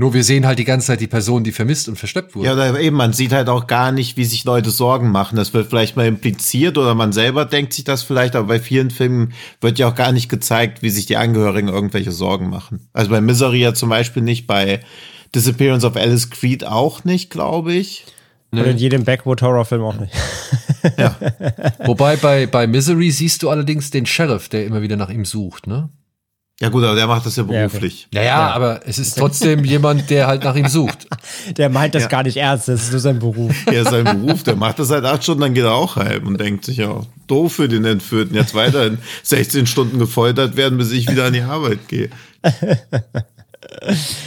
Nur wir sehen halt die ganze Zeit die Person, die vermisst und verschleppt wurde. Ja, oder eben, man sieht halt auch gar nicht, wie sich Leute Sorgen machen. Das wird vielleicht mal impliziert oder man selber denkt sich das vielleicht, aber bei vielen Filmen wird ja auch gar nicht gezeigt, wie sich die Angehörigen irgendwelche Sorgen machen. Also bei Misery ja zum Beispiel nicht, bei Disappearance of Alice Creed auch nicht, glaube ich. Und in jedem Backwood-Horrorfilm auch nicht. Wobei bei, bei Misery siehst du allerdings den Sheriff, der immer wieder nach ihm sucht, ne? Ja gut, aber der macht das ja Ja, okay. beruflich. Naja, aber es ist trotzdem jemand, der halt nach ihm sucht. *laughs* Der meint das gar nicht ernst, das ist nur sein Beruf. *laughs* Ja, sein Beruf, der macht das seit acht Stunden, dann geht er auch heim und denkt sich, ja, doof für den Entführten, jetzt weiterhin *laughs* 16 Stunden gefoltert werden, bis ich wieder an die Arbeit gehe.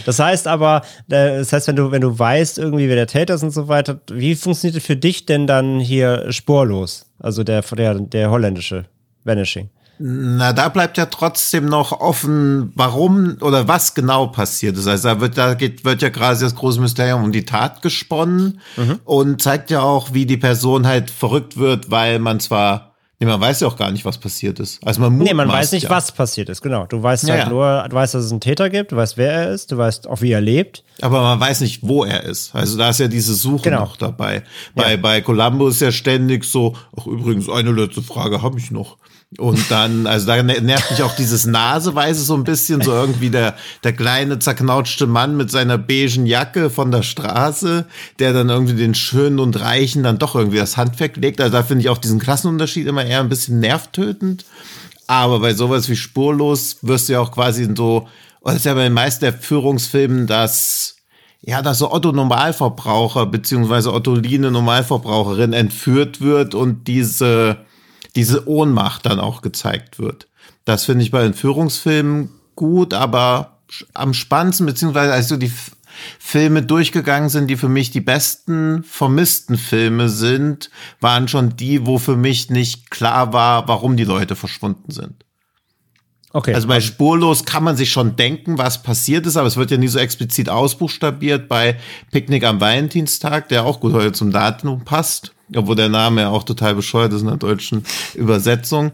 Das heißt aber, äh, das heißt, wenn du, wenn du weißt, irgendwie, wer der Täter ist und so weiter, wie funktioniert das für dich denn dann hier spurlos? Also der, der, der holländische Vanishing. Na, da bleibt ja trotzdem noch offen, warum oder was genau passiert ist. Also da wird, da geht, wird ja quasi das große Mysterium um die Tat gesponnen und zeigt ja auch, wie die Person halt verrückt wird, weil man zwar, nee, man weiß ja auch gar nicht, was passiert ist. Also man Nee, man weiß nicht, ja. was passiert ist, genau. Du weißt Ja, halt ja. nur, du weißt, dass es einen Täter gibt, du weißt, wer er ist, du weißt auch, wie er lebt. Aber man weiß nicht, wo er ist. Also da ist ja diese Suche Genau. noch dabei. Bei, bei Columbo ist ja ständig so, ach übrigens, eine letzte Frage habe ich noch. Und dann, also da ner- nervt mich auch dieses Naseweise so ein bisschen, so irgendwie der, der kleine zerknautschte Mann mit seiner beigen Jacke von der Straße, der dann irgendwie den Schönen und Reichen dann doch irgendwie das Handwerk legt. Also da finde ich auch diesen Klassenunterschied immer eher ein bisschen nervtötend. Aber bei sowas wie Spurlos wirst du ja auch quasi so, und das ist ja bei den meisten der Führungsfilmen, dass ja, dass so Otto Normalverbraucher beziehungsweise Ottoline Normalverbraucherin entführt wird und diese, diese Ohnmacht dann auch gezeigt wird. Das finde ich bei den Führungsfilmen gut, aber am spannendsten, beziehungsweise als so die Filme durchgegangen sind, die für mich die besten vermissten Filme sind, waren schon die, wo für mich nicht klar war, warum die Leute verschwunden sind. Okay. Also bei Spurlos kann man sich schon denken, was passiert ist, aber es wird ja nie so explizit ausbuchstabiert. Bei Picknick am Valentinstag, der auch gut heute zum Datum passt, obwohl der Name ja auch total bescheuert ist in der deutschen Übersetzung.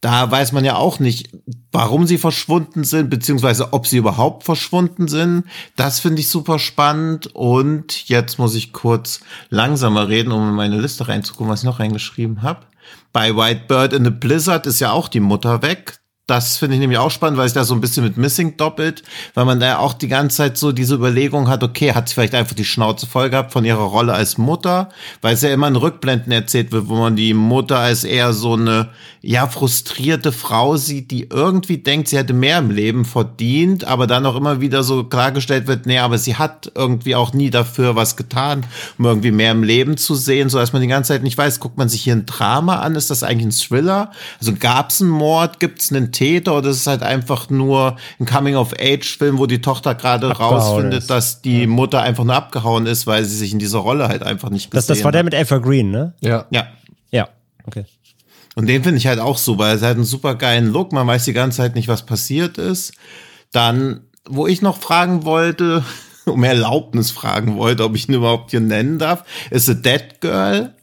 Da weiß man ja auch nicht, warum sie verschwunden sind, beziehungsweise ob sie überhaupt verschwunden sind. Das finde ich super spannend. Und jetzt muss ich kurz langsamer reden, um in meine Liste reinzugucken, was ich noch reingeschrieben habe. Bei White Bird in the Blizzard ist ja auch die Mutter weg. Das finde ich nämlich auch spannend, weil sich da so ein bisschen mit Missing doppelt, weil man da auch die ganze Zeit so diese Überlegung hat, okay, hat sie vielleicht einfach die Schnauze voll gehabt von ihrer Rolle als Mutter, weil es ja immer in Rückblenden erzählt wird, wo man die Mutter als eher so eine, ja, frustrierte Frau sieht, die irgendwie denkt, sie hätte mehr im Leben verdient, aber dann auch immer wieder so klargestellt wird, nee, aber sie hat irgendwie auch nie dafür was getan, um irgendwie mehr im Leben zu sehen, so dass man die ganze Zeit nicht weiß, guckt man sich hier ein Drama an, ist das eigentlich ein Thriller? Also gab's einen Mord, gibt's einen Täter oder ist es halt einfach nur ein Coming-of-Age-Film, wo die Tochter gerade rausfindet, ist. dass die Mutter einfach nur abgehauen ist, weil sie sich in dieser Rolle halt einfach nicht das, gesehen das war der mit Evergreen, ne? Ja. Ja. Ja. Okay. Und den finde ich halt auch super. Er hat einen super geilen Look. Man weiß die ganze Zeit nicht, was passiert ist. Dann, wo ich noch fragen wollte, *laughs* um Erlaubnis fragen wollte, ob ich ihn überhaupt hier nennen darf, ist The Dead Girl.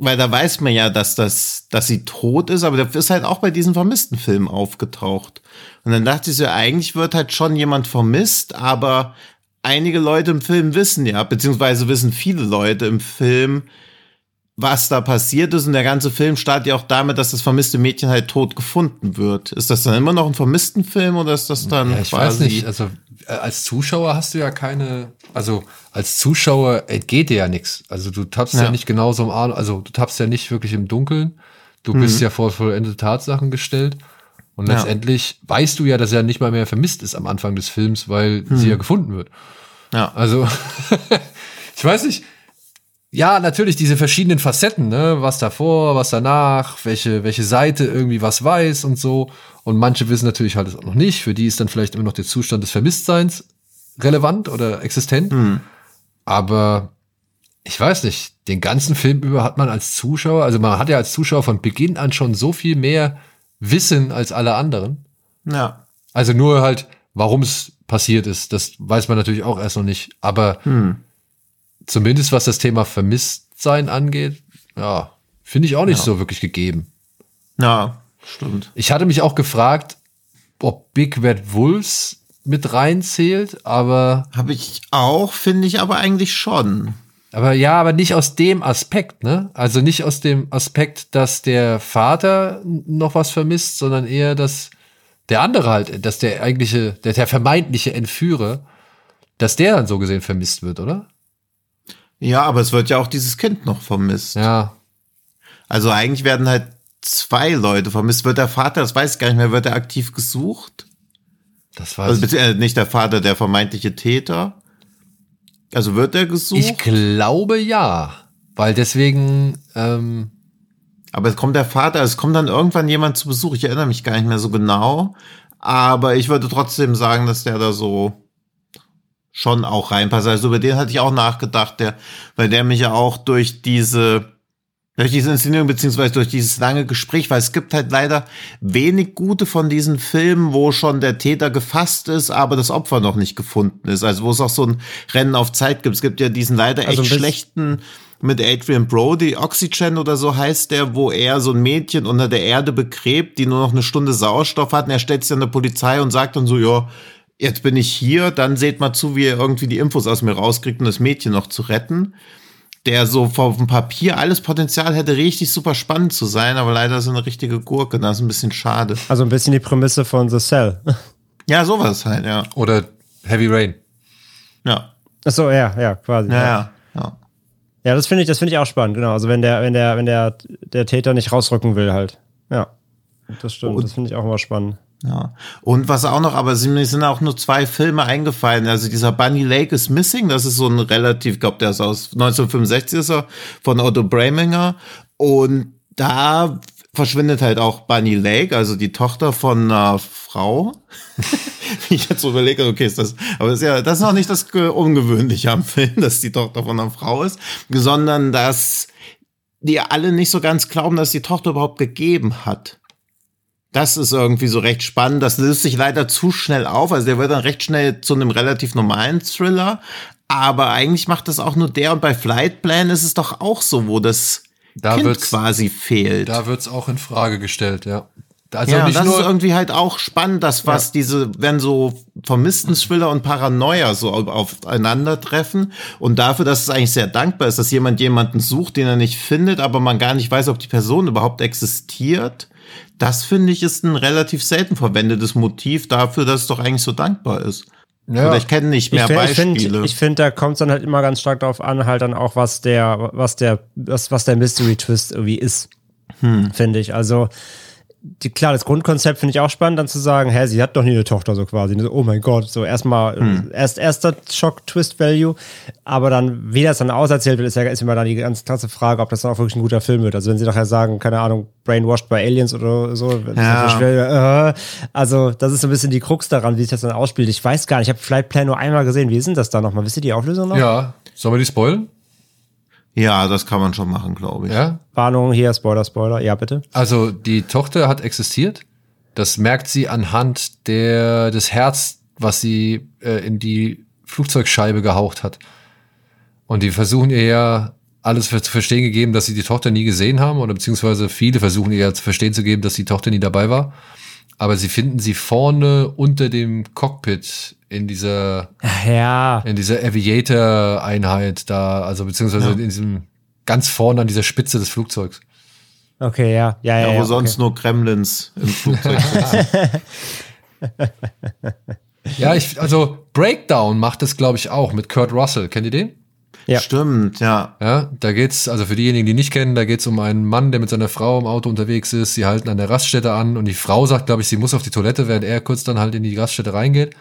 Weil da weiß man ja, dass das, dass sie tot ist, aber der ist halt auch bei diesen vermissten Filmen aufgetaucht. Und dann dachte ich so, eigentlich wird halt schon jemand vermisst, aber einige Leute im Film wissen ja, beziehungsweise wissen viele Leute im Film, was da passiert ist. Und der ganze Film startet ja auch damit, dass das vermisste Mädchen halt tot gefunden wird. Ist das dann immer noch ein vermissten Film oder ist das dann Ja, ich quasi? weiß nicht. Also als Zuschauer hast du ja keine, also als Zuschauer entgeht dir ja nichts. Also du tappst ja. Ja. nicht genauso im Arm, also du tappst ja nicht wirklich im Dunkeln. Du bist ja vor vollendete Tatsachen gestellt. Und Ja. letztendlich weißt du ja, dass er nicht mal mehr vermisst ist am Anfang des Films, weil sie ja gefunden wird. Ja. Also, *laughs* ich weiß nicht. Ja, natürlich diese verschiedenen Facetten, ne? Was davor, was danach, welche, welche Seite irgendwie was weiß und so. Und manche wissen natürlich halt es auch noch nicht. Für die ist dann vielleicht immer noch der Zustand des Vermisstseins relevant oder existent. Aber ich weiß nicht, den ganzen Film über hat man als Zuschauer, also man hat ja als Zuschauer von Beginn an schon so viel mehr Wissen als alle anderen. ja. Also nur halt, warum es passiert ist, das weiß man natürlich auch erst noch nicht. Aber zumindest was das Thema Vermisstsein angeht, ja, finde ich auch nicht so wirklich gegeben. Ja, stimmt. Ich hatte mich auch gefragt, ob Big Bad Wolves mit reinzählt, aber, Habe ich auch, finde ich aber eigentlich schon. aber ja, aber nicht aus dem Aspekt, ne? Also nicht aus dem Aspekt, dass der Vater noch was vermisst, sondern eher, dass der andere halt, dass der eigentliche, der, der vermeintliche Entführer, dass der dann so gesehen vermisst wird, oder? Ja, aber es wird ja auch dieses Kind noch vermisst. Ja, Also eigentlich werden halt zwei Leute vermisst. Wird der Vater, das weiß ich gar nicht mehr, wird er aktiv gesucht? das weiß Also ich. bezieh- äh, nicht der Vater, der vermeintliche Täter. Also wird er gesucht? Ich glaube ja, weil deswegen, ähm, Aber es kommt der Vater, es kommt dann irgendwann jemand zu Besuch. Ich erinnere mich gar nicht mehr so genau. Aber ich würde trotzdem sagen, dass der da so schon auch reinpasst. Also über den hatte ich auch nachgedacht, der, weil der mich ja auch durch diese, durch diese Inszenierung beziehungsweise durch dieses lange Gespräch, weil es gibt halt leider wenig gute von diesen Filmen, wo schon der Täter gefasst ist, aber das Opfer noch nicht gefunden ist. Also wo es auch so ein Rennen auf Zeit gibt. Es gibt ja diesen leider Also echt bisschen- schlechten mit Adrian Brody, Oxygen oder so heißt der, wo er so ein Mädchen unter der Erde begräbt, die nur noch eine Stunde Sauerstoff hat und er stellt sich an der Polizei und sagt dann so, ja, jetzt bin ich hier, dann seht mal zu, wie er irgendwie die Infos aus mir rauskriegt, um das Mädchen noch zu retten. Der so auf dem Papier alles Potenzial hätte, richtig super spannend zu sein, aber leider ist er eine richtige Gurke, das ist ein bisschen schade. Also ein bisschen die Prämisse von The Cell. *laughs* Ja, sowas halt, ja. oder Heavy Rain. Ja, Achso, ja, ja, quasi. ja, ja. ja. Ja, das finde ich, das finde ich auch spannend, genau. Also wenn der, wenn der, wenn der, der Täter nicht rausrücken will, halt. Ja. Das stimmt, das finde ich auch immer spannend. Ja. Und was auch noch, aber mir sind auch nur zwei Filme eingefallen. Also dieser Bunny Lake is Missing, das ist so ein relativ, ich glaube, der ist aus 1965 ist er, von Otto Breminger. Und da verschwindet halt auch Bunny Lake, also die Tochter von einer Frau. *laughs* Ich jetzt so überlege, okay, ist das, aber das ist ja, das ist auch nicht das Ungewöhnliche am Film, dass die Tochter von einer Frau ist, sondern dass die alle nicht so ganz glauben, dass die Tochter überhaupt gegeben hat. Das ist irgendwie so recht spannend. Das löst sich leider zu schnell auf. Also der wird dann recht schnell zu einem relativ normalen Thriller. Aber eigentlich macht das auch nur der. Und bei Flight Plan ist es doch auch so, wo das Da Kind quasi fehlt. Da wird's auch in Frage gestellt, ja. Also ja, das nur ist irgendwie halt auch spannend, dass was diese, wenn so vermissten Thriller und Paranoia so au- aufeinandertreffen und dafür, dass es eigentlich sehr dankbar ist, dass jemand jemanden sucht, den er nicht findet, aber man gar nicht weiß, ob die Person überhaupt existiert. Das finde ich ist ein relativ selten verwendetes Motiv dafür, dass es doch eigentlich so dankbar ist. Ja. Oder ich kenne nicht mehr ich finde, ich Beispiele. finde, ich find, da kommt es dann halt immer ganz stark darauf an, halt dann auch, was der, was der, was, was der Mystery Twist irgendwie ist, Hm. finde ich. Also, die, klar, das Grundkonzept finde ich auch spannend, dann zu sagen, hä, sie hat doch nie eine Tochter, so quasi. So, oh mein Gott, so erstmal, Hm. erst erster Shock-Twist-Value, aber dann, wie das dann auserzählt wird, ist ja ist immer dann die ganz krasse Frage, ob das dann auch wirklich ein guter Film wird. Also, wenn sie nachher sagen, keine Ahnung, Brainwashed by Aliens oder so, Ja. schwer, äh, also, das ist so ein bisschen die Krux daran, wie sich das dann ausspielt. Ich weiß gar nicht, ich habe Flight Plan nur einmal gesehen. Wie ist denn das da nochmal? Wisst ihr die Auflösung noch? Ja, sollen wir die spoilen? Ja, das kann man schon machen, glaube ich. Ja. Warnung hier, Spoiler, Spoiler. Ja, bitte. Also die Tochter hat existiert. Das merkt sie anhand der, des Herz, was sie äh, in die Flugzeugscheibe gehaucht hat. Und die versuchen ihr ja alles für, zu verstehen gegeben, dass sie die Tochter nie gesehen haben, oder beziehungsweise viele versuchen ihr ja zu verstehen zu geben, dass die Tochter nie dabei war. Aber sie finden sie vorne unter dem Cockpit in dieser Ja, in dieser Aviator-Einheit da, also beziehungsweise in diesem ganz vorne an dieser Spitze des Flugzeugs. okay, ja. Ja, ja, Ja, ja, wo sonst okay. nur Kremlins im Flugzeug sitzen. *laughs* Ja, ich, also Breakdown macht das, glaube ich, auch mit Kurt Russell. Kennt ihr den? Ja. Stimmt, ja. Ja, da geht's, also für diejenigen, die nicht kennen, da geht's um einen Mann, der mit seiner Frau im Auto unterwegs ist. Sie halten an der Raststätte an und die Frau sagt, glaube ich, sie muss auf die Toilette, während er kurz dann halt in die Raststätte reingeht.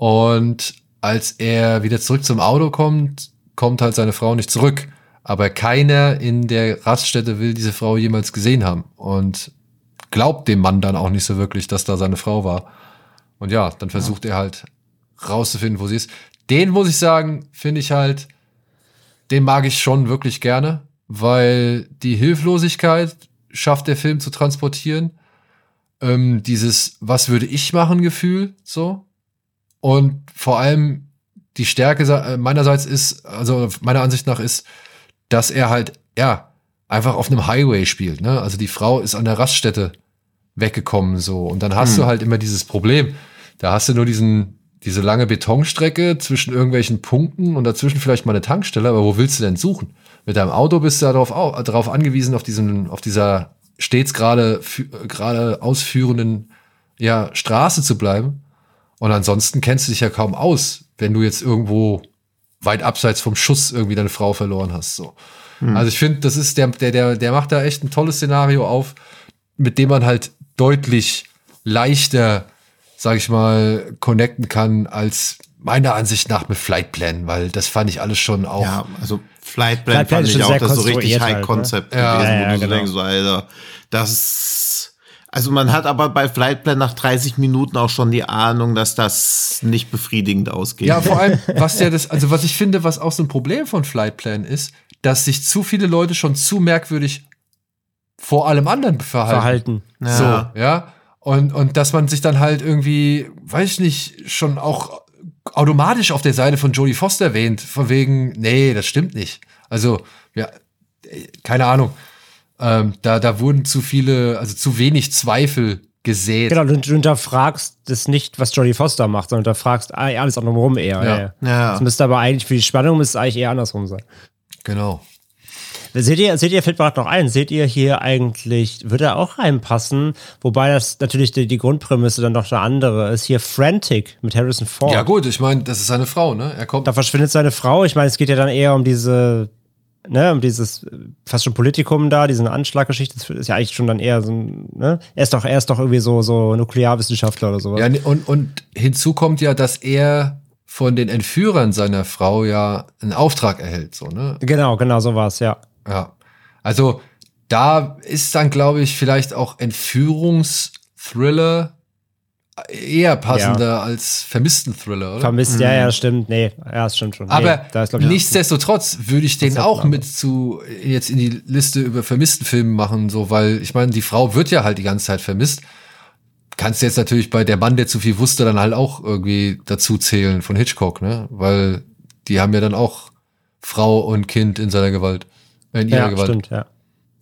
Und als er wieder zurück zum Auto kommt, kommt halt seine Frau nicht zurück. Aber keiner in der Raststätte will diese Frau jemals gesehen haben und glaubt dem Mann dann auch nicht so wirklich, dass da seine Frau war. Und ja, dann versucht er halt rauszufinden, wo sie ist. Den muss ich sagen, finde ich halt, den mag ich schon wirklich gerne, weil die Hilflosigkeit schafft der Film zu transportieren. Ähm, dieses Was würde ich machen Gefühl, so. Und vor allem die Stärke äh, meinerseits ist, also meiner Ansicht nach ist, dass er halt, ja, einfach auf einem Highway spielt, ne? Also die Frau ist an der Raststätte weggekommen, so. Und dann hast Hm. du halt immer dieses Problem. Da hast du nur diesen, diese lange Betonstrecke zwischen irgendwelchen Punkten und dazwischen vielleicht mal eine Tankstelle, aber wo willst du denn suchen? Mit deinem Auto bist du darauf, au- darauf angewiesen, auf diesem, auf dieser stets gerade, gerade ausführenden, ja, Straße zu bleiben. Und ansonsten kennst du dich ja kaum aus, wenn du jetzt irgendwo weit abseits vom Schuss irgendwie deine Frau verloren hast, so. Also ich finde, das ist der, der, der, der macht da echt ein tolles Szenario auf, mit dem man halt deutlich leichter, sag ich mal, connecten kann als meiner Ansicht nach mit Flight Plan, weil das fand ich alles schon auch. Ja, also Flight Plan Flight fand ist ich auch das so richtig konstruiert halt, ne? High-Concept Ja. gewesen, Ja, wo ja, du so genau. denkst, so, Alter, das also man hat aber bei Flight Plan nach 30 Minuten auch schon die Ahnung, dass das nicht befriedigend ausgeht. Ja, vor allem, was ja das, also was ich finde, was auch so ein Problem von Flight Plan ist, dass sich zu viele Leute schon zu merkwürdig vor allem anderen verhalten. Verhalten. Ja. So, ja. Und, und dass man sich dann halt irgendwie, weiß ich nicht, schon auch automatisch auf der Seite von Jodie Foster wähnt, von wegen, nee, das stimmt nicht. Also, ja, keine Ahnung. Ähm, da, da wurden zu viele, also zu wenig Zweifel gesät. Genau, du, du hinterfragst das nicht, was Jodie Foster macht, sondern hinterfragst alles drumherum eher. Ja. Ja. Das müsste aber eigentlich für die Spannung müsste es eigentlich eher andersrum sein. Genau. Seht ihr, seht ihr, fällt mir gerade noch ein, seht ihr hier eigentlich, würde er auch reinpassen, wobei das natürlich die, die Grundprämisse dann noch eine andere ist. Hier Frantic mit Harrison Ford. Ja, gut, ich meine, das ist seine Frau, ne? Er kommt. Da verschwindet seine Frau. Ich meine, es geht ja dann eher um diese, ne, dieses äh, fast schon Politikum da, diese Anschlaggeschichte. Das ist ja eigentlich schon dann eher so ein, ne? Er ist doch, er ist doch irgendwie so, so Nuklearwissenschaftler oder sowas. Ja, ne, und, und hinzu kommt ja, dass er von den Entführern seiner Frau ja einen Auftrag erhält, so, ne? Genau, genau, so war's, ja. Ja. Also, da ist dann, glaube ich, vielleicht auch Entführungsthriller eher passender als Vermissten-Thriller, oder? Vermisst, ja, ja, stimmt. Nee, ja, das stimmt schon. Nee, Aber da ist, ich, nichtsdestotrotz würde ich den auch mit zu jetzt in die Liste über vermissten Filme machen, so weil ich meine, die Frau wird ja halt die ganze Zeit vermisst. Kannst du jetzt natürlich bei der Mann, der zu viel wusste, dann halt auch irgendwie dazu zählen von Hitchcock, ne? Weil die haben ja dann auch Frau und Kind in seiner Gewalt, äh, in ihrer ja, Gewalt. stimmt, ja.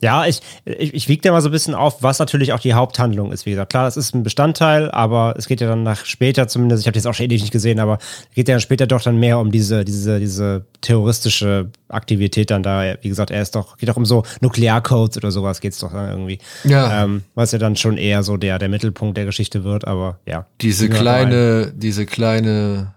Ja, ich, ich, ich wiege da mal so ein bisschen auf, was natürlich auch die Haupthandlung ist. Wie gesagt, klar, das ist ein Bestandteil, aber es geht ja dann nach später zumindest, ich habe das auch schon ewig nicht gesehen, aber es geht ja dann später doch dann mehr um diese, diese, diese terroristische Aktivität dann da. Wie gesagt, er ist doch, geht doch um so Nuklearcodes oder sowas geht's doch dann irgendwie. Ja. Ähm, was ja dann schon eher so der, der Mittelpunkt der Geschichte wird, aber ja. Diese kleine, diese kleine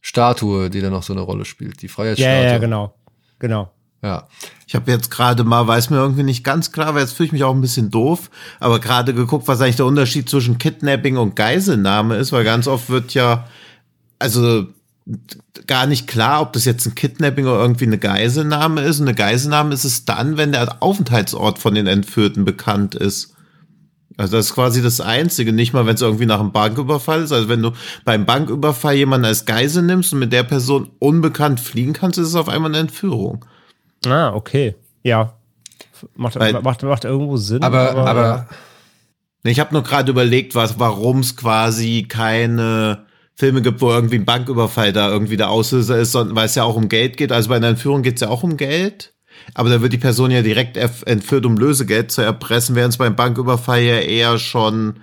Statue, die dann noch so eine Rolle spielt, die Freiheitsstatue. ja, ja, genau. Genau. Ja. Ich habe jetzt gerade mal, weiß mir irgendwie nicht ganz klar, weil jetzt fühle ich mich auch ein bisschen doof, aber gerade geguckt, was eigentlich der Unterschied zwischen Kidnapping und Geiselnahme ist, weil ganz oft wird ja, also gar nicht klar, ob das jetzt ein Kidnapping oder irgendwie eine Geiselnahme ist. Und eine Geiselnahme ist es dann, wenn der Aufenthaltsort von den Entführten bekannt ist. Also das ist quasi das Einzige, nicht mal, wenn es irgendwie nach einem Banküberfall ist. Also wenn du beim Banküberfall jemanden als Geisel nimmst und mit der Person unbekannt fliegen kannst, ist es auf einmal eine Entführung. Ah, okay. Ja. Macht, Weil- macht, macht irgendwo Sinn. Aber, aber, Nee, Ich habe nur gerade überlegt, warum es quasi keine Filme gibt, wo irgendwie ein Banküberfall da irgendwie der Auslöser ist, sondern weil es ja auch um Geld geht. Also bei einer Entführung geht es ja auch um Geld. Aber da wird die Person ja direkt entführt, um Lösegeld zu erpressen, während es beim Banküberfall ja eher schon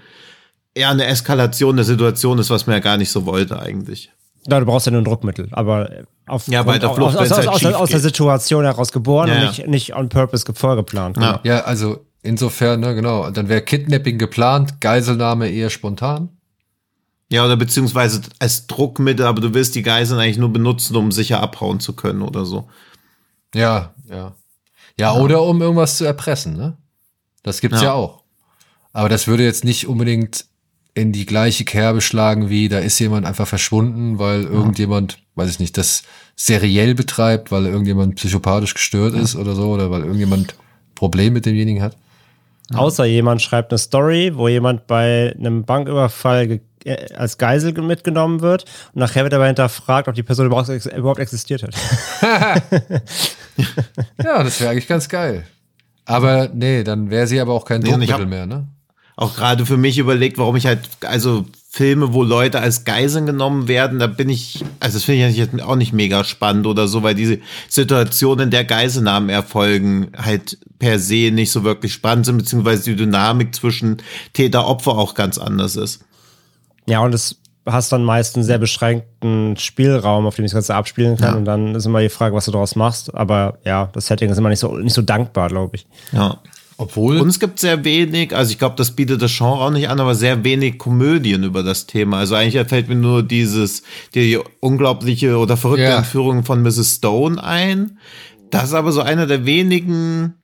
eher eine Eskalation der Situation ist, was man ja gar nicht so wollte eigentlich. Ja, du brauchst ja nur ein Druckmittel, aber auf Ja, bei der aus, Flucht, aus, wenn's aus, halt aus, aus der. Situation heraus geboren Ja, und ja. nicht, nicht on purpose ge- vorgeplant. Ja. ja, also insofern, ne, genau. Dann wäre Kidnapping geplant, Geiselnahme eher spontan. Ja, oder beziehungsweise als Druckmittel, aber du willst die Geiseln eigentlich nur benutzen, um sicher abhauen zu können oder so. Ja, ja. Ja, oder um irgendwas zu erpressen, ne? Das gibt's ja. Ja. auch. Aber das würde jetzt nicht unbedingt in die gleiche Kerbe schlagen, wie da ist jemand einfach verschwunden, weil irgendjemand, weiß ich nicht, das seriell betreibt, weil irgendjemand psychopathisch gestört ist oder so, oder weil irgendjemand Problem mit demjenigen hat. Außer jemand schreibt eine Story, wo jemand bei einem Banküberfall ge äh, als Geisel ge- mitgenommen wird und nachher wird aber hinterfragt, ob die Person überhaupt, ex überhaupt existiert hat. *laughs* Ja, das wäre eigentlich ganz geil. Aber nee, dann wäre sie aber auch kein Nee, Druckmittel hab- mehr, ne? Auch gerade für mich überlegt, warum ich halt, also Filme, wo Leute als Geiseln genommen werden, da bin ich, also das finde ich jetzt auch nicht mega spannend oder so, weil diese Situationen, in der Geiselnahmen erfolgen, halt per se nicht so wirklich spannend sind, beziehungsweise die Dynamik zwischen Täter-Opfer auch ganz anders ist. Ja, und es hast dann meist einen sehr beschränkten Spielraum, auf dem ich das Ganze abspielen kann. Ja. Und dann ist immer die Frage, was du daraus machst. Aber ja, das Setting ist immer nicht so, nicht so dankbar, glaube ich. Ja. Obwohl, Und es gibt sehr wenig, also ich glaube, das bietet das Genre auch nicht an, aber sehr wenig Komödien über das Thema. Also eigentlich fällt mir nur dieses, die unglaubliche oder verrückte Ja. Entführung von Mrs. Stone ein. Das ist aber so einer der wenigen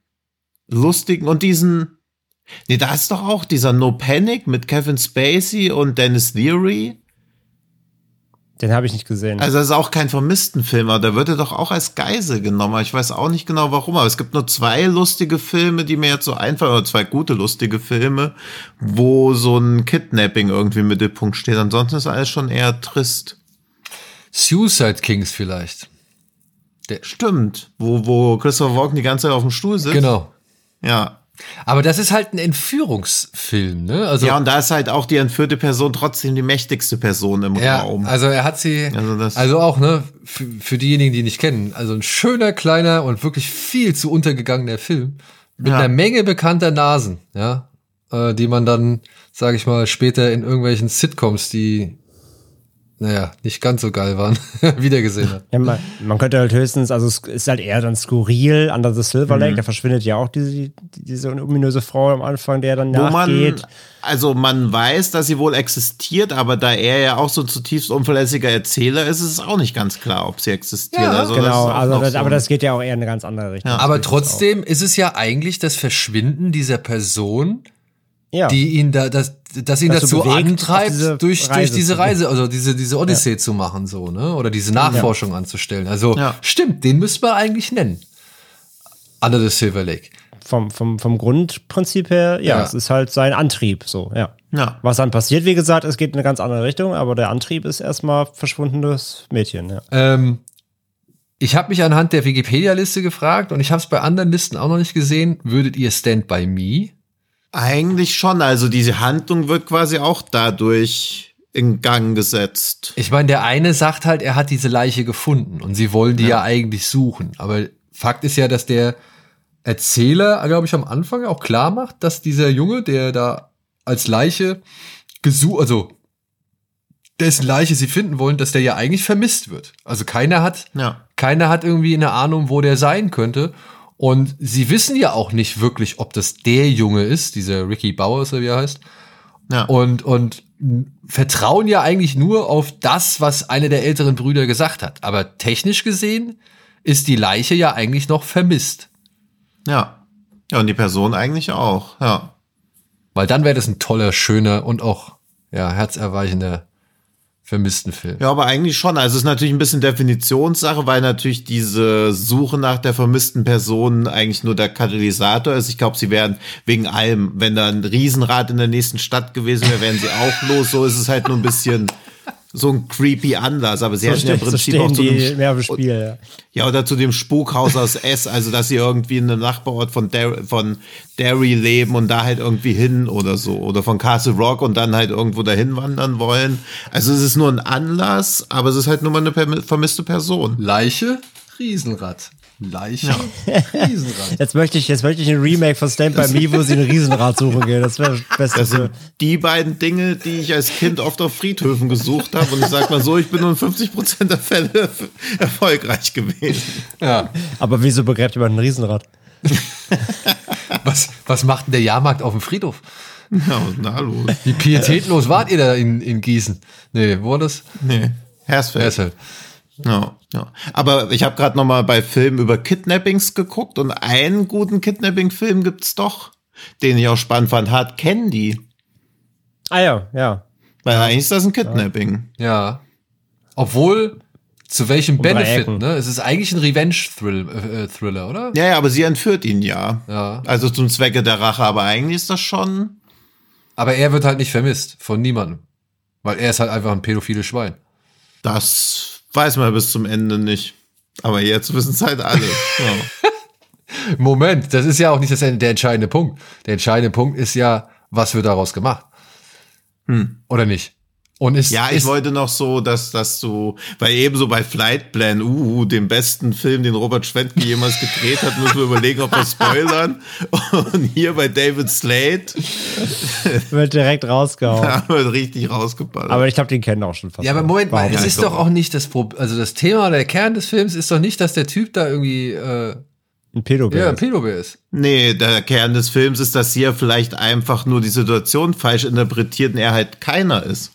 lustigen und diesen, nee, da ist doch auch dieser No Panic mit Kevin Spacey und Dennis Leary. Den habe ich nicht gesehen. Also das ist auch kein Vermisstenfilm, aber da wird er doch auch als Geisel genommen. Ich weiß auch nicht genau warum, aber es gibt nur zwei lustige Filme, die mir jetzt so einfallen, oder zwei gute lustige Filme, wo so ein Kidnapping irgendwie im Mittelpunkt steht. Ansonsten ist alles schon eher trist. Suicide Kings vielleicht. Stimmt. Wo, wo Christopher Walken die ganze Zeit auf dem Stuhl sitzt. Genau. Ja. Aber das ist halt ein Entführungsfilm, ne? Also, Ja, und da ist halt auch die entführte Person trotzdem die mächtigste Person im Ja, Raum. also er hat sie, Also also, das- auch, ne, für, für diejenigen, die ihn nicht kennen, also ein schöner, kleiner und wirklich viel zu untergegangener Film mit Ja. einer Menge bekannter Nasen, ja, äh, die man dann, sage ich mal, später in irgendwelchen Sitcoms, die, naja, nicht ganz so geil waren, *laughs* wiedergesehen hat. Ja, man, man könnte halt höchstens, also es ist halt eher dann skurril, Under the Silver Lake, da verschwindet ja auch diese, diese ominöse Frau am Anfang, der dann wo man, nachgeht. also man weiß, dass sie wohl existiert, aber da er ja auch so zutiefst unverlässiger Erzähler ist, ist es auch nicht ganz klar, ob sie existiert. Ja, also das genau, auch also das, so aber ein- das geht ja auch eher in eine ganz andere Richtung. Aber trotzdem ist es ja eigentlich das Verschwinden dieser Person, ja. die ihn da, das, das ihn dazu bewegt, antreibt, diese durch, durch diese Reise, also diese, diese Odyssee zu machen, so, ne? Oder diese Nachforschung anzustellen. Also, Ja. stimmt, den müsste man eigentlich nennen. Under the Silver Lake. vom, vom, vom Grundprinzip her, ja, Ja. es ist halt sein Antrieb, so, ja. Ja. Was dann passiert, wie gesagt, es geht in eine ganz andere Richtung, aber der Antrieb ist erstmal verschwundenes Mädchen, ja. Ähm, ich habe mich anhand der Wikipedia-Liste gefragt und ich habe es bei anderen Listen auch noch nicht gesehen. Würdet ihr Stand by Me? Eigentlich schon. Also diese Handlung wird quasi auch dadurch in Gang gesetzt. Ich meine, der eine sagt halt, er hat diese Leiche gefunden und sie wollen die ja, eigentlich suchen. Aber Fakt ist ja, dass der Erzähler, glaube ich, am Anfang auch klar macht, dass dieser Junge, der da als Leiche gesucht, also dessen Leiche sie finden wollen, dass der ja eigentlich vermisst wird. Also keiner hat, Ja. keiner hat irgendwie eine Ahnung, wo der sein könnte. Und sie wissen ja auch nicht wirklich, ob das der Junge ist, dieser Ricky Bowers, oder wie er heißt. Ja. Und, und vertrauen ja eigentlich nur auf das, was einer der älteren Brüder gesagt hat. Aber technisch gesehen ist die Leiche ja eigentlich noch vermisst. ja. Ja, und die Person eigentlich auch. Ja. Weil dann wäre das ein toller, schöner und auch ja, herzerweichender vermissten Film. Ja, aber eigentlich schon. Also es ist natürlich ein bisschen Definitionssache, weil natürlich diese Suche nach der vermissten Person eigentlich nur der Katalysator ist. Ich glaube, sie wären wegen allem, wenn da ein Riesenrad in der nächsten Stadt gewesen wäre, wären sie auch los. So ist es halt nur ein bisschen so ein creepy Anlass. Aber sie So hätten ja im so Prinzip stehen auch zu die einem, mehr im Spiel, ja. ja, oder zu dem Spukhaus aus *laughs* S, also dass sie irgendwie in einem Nachbarort von, Dar von Derry leben und da halt irgendwie hin oder so. Oder von Castle Rock und dann halt irgendwo dahin wandern wollen. Also es ist nur ein Anlass, aber es ist halt nur mal eine vermisste Person. Leiche, Riesenrad. Leiche, Riesenrad. Jetzt möchte ich, jetzt möchte ich ein Remake von Stand By Me, wo sie eine Riesenrad suchen gehen. Das wäre das Beste. Das sind die beiden Dinge, die ich als Kind oft auf Friedhöfen gesucht habe. Und ich sag mal so, ich bin nur in 50 Prozent der Fälle erfolgreich gewesen. Ja. Aber wieso begräbt jemand ein Riesenrad? *laughs* Was, was macht denn der Jahrmarkt auf dem Friedhof? Ja, na los. Wie pietätlos wart ihr da in, in Gießen? Nee, wo war das? Nee, Hersfeld. Hersfeld. Ja, ja. Aber ich habe gerade noch mal bei Filmen über Kidnappings geguckt und einen guten Kidnapping-Film gibt's doch, den ich auch spannend fand. Hard Candy. Ah ja, ja. Weil eigentlich ist das ein Kidnapping. Ja. Obwohl, zu welchem Um Benefit, ne? Es ist eigentlich ein Revenge-Thriller, äh, Thriller, oder? Ja, ja, aber sie entführt ihn ja. Ja. Also zum Zwecke der Rache. Aber eigentlich ist das schon. Aber er wird halt nicht vermisst von niemandem. Weil er ist halt einfach ein pädophiles Schwein. Das weiß man bis zum Ende nicht. Aber jetzt wissen es halt alle. *laughs* Ja. Moment, das ist ja auch nicht das, der entscheidende Punkt. Der entscheidende Punkt ist ja, was wird daraus gemacht? Oder nicht? Und ist. Ja, ich ist, wollte noch so, dass, dass du, weil ebenso bei Flight Plan, uh, dem besten Film, den Robert Schwentke jemals gedreht hat, müssen wir überlegen, ob wir spoilern. Und hier bei David Slade Wird direkt rausgehauen. haben wir richtig rausgeballert. Aber ich glaube, den kennen auch schon fast. Ja, aber Moment mal, es ist so. doch auch nicht das Problem, also das Thema, der Kern des Films ist doch nicht, dass der Typ da irgendwie äh, ein Pädobär. ja, ein Pädobär ist. nee, der Kern des Films ist, dass hier vielleicht einfach nur die Situation falsch interpretiert und er halt keiner ist.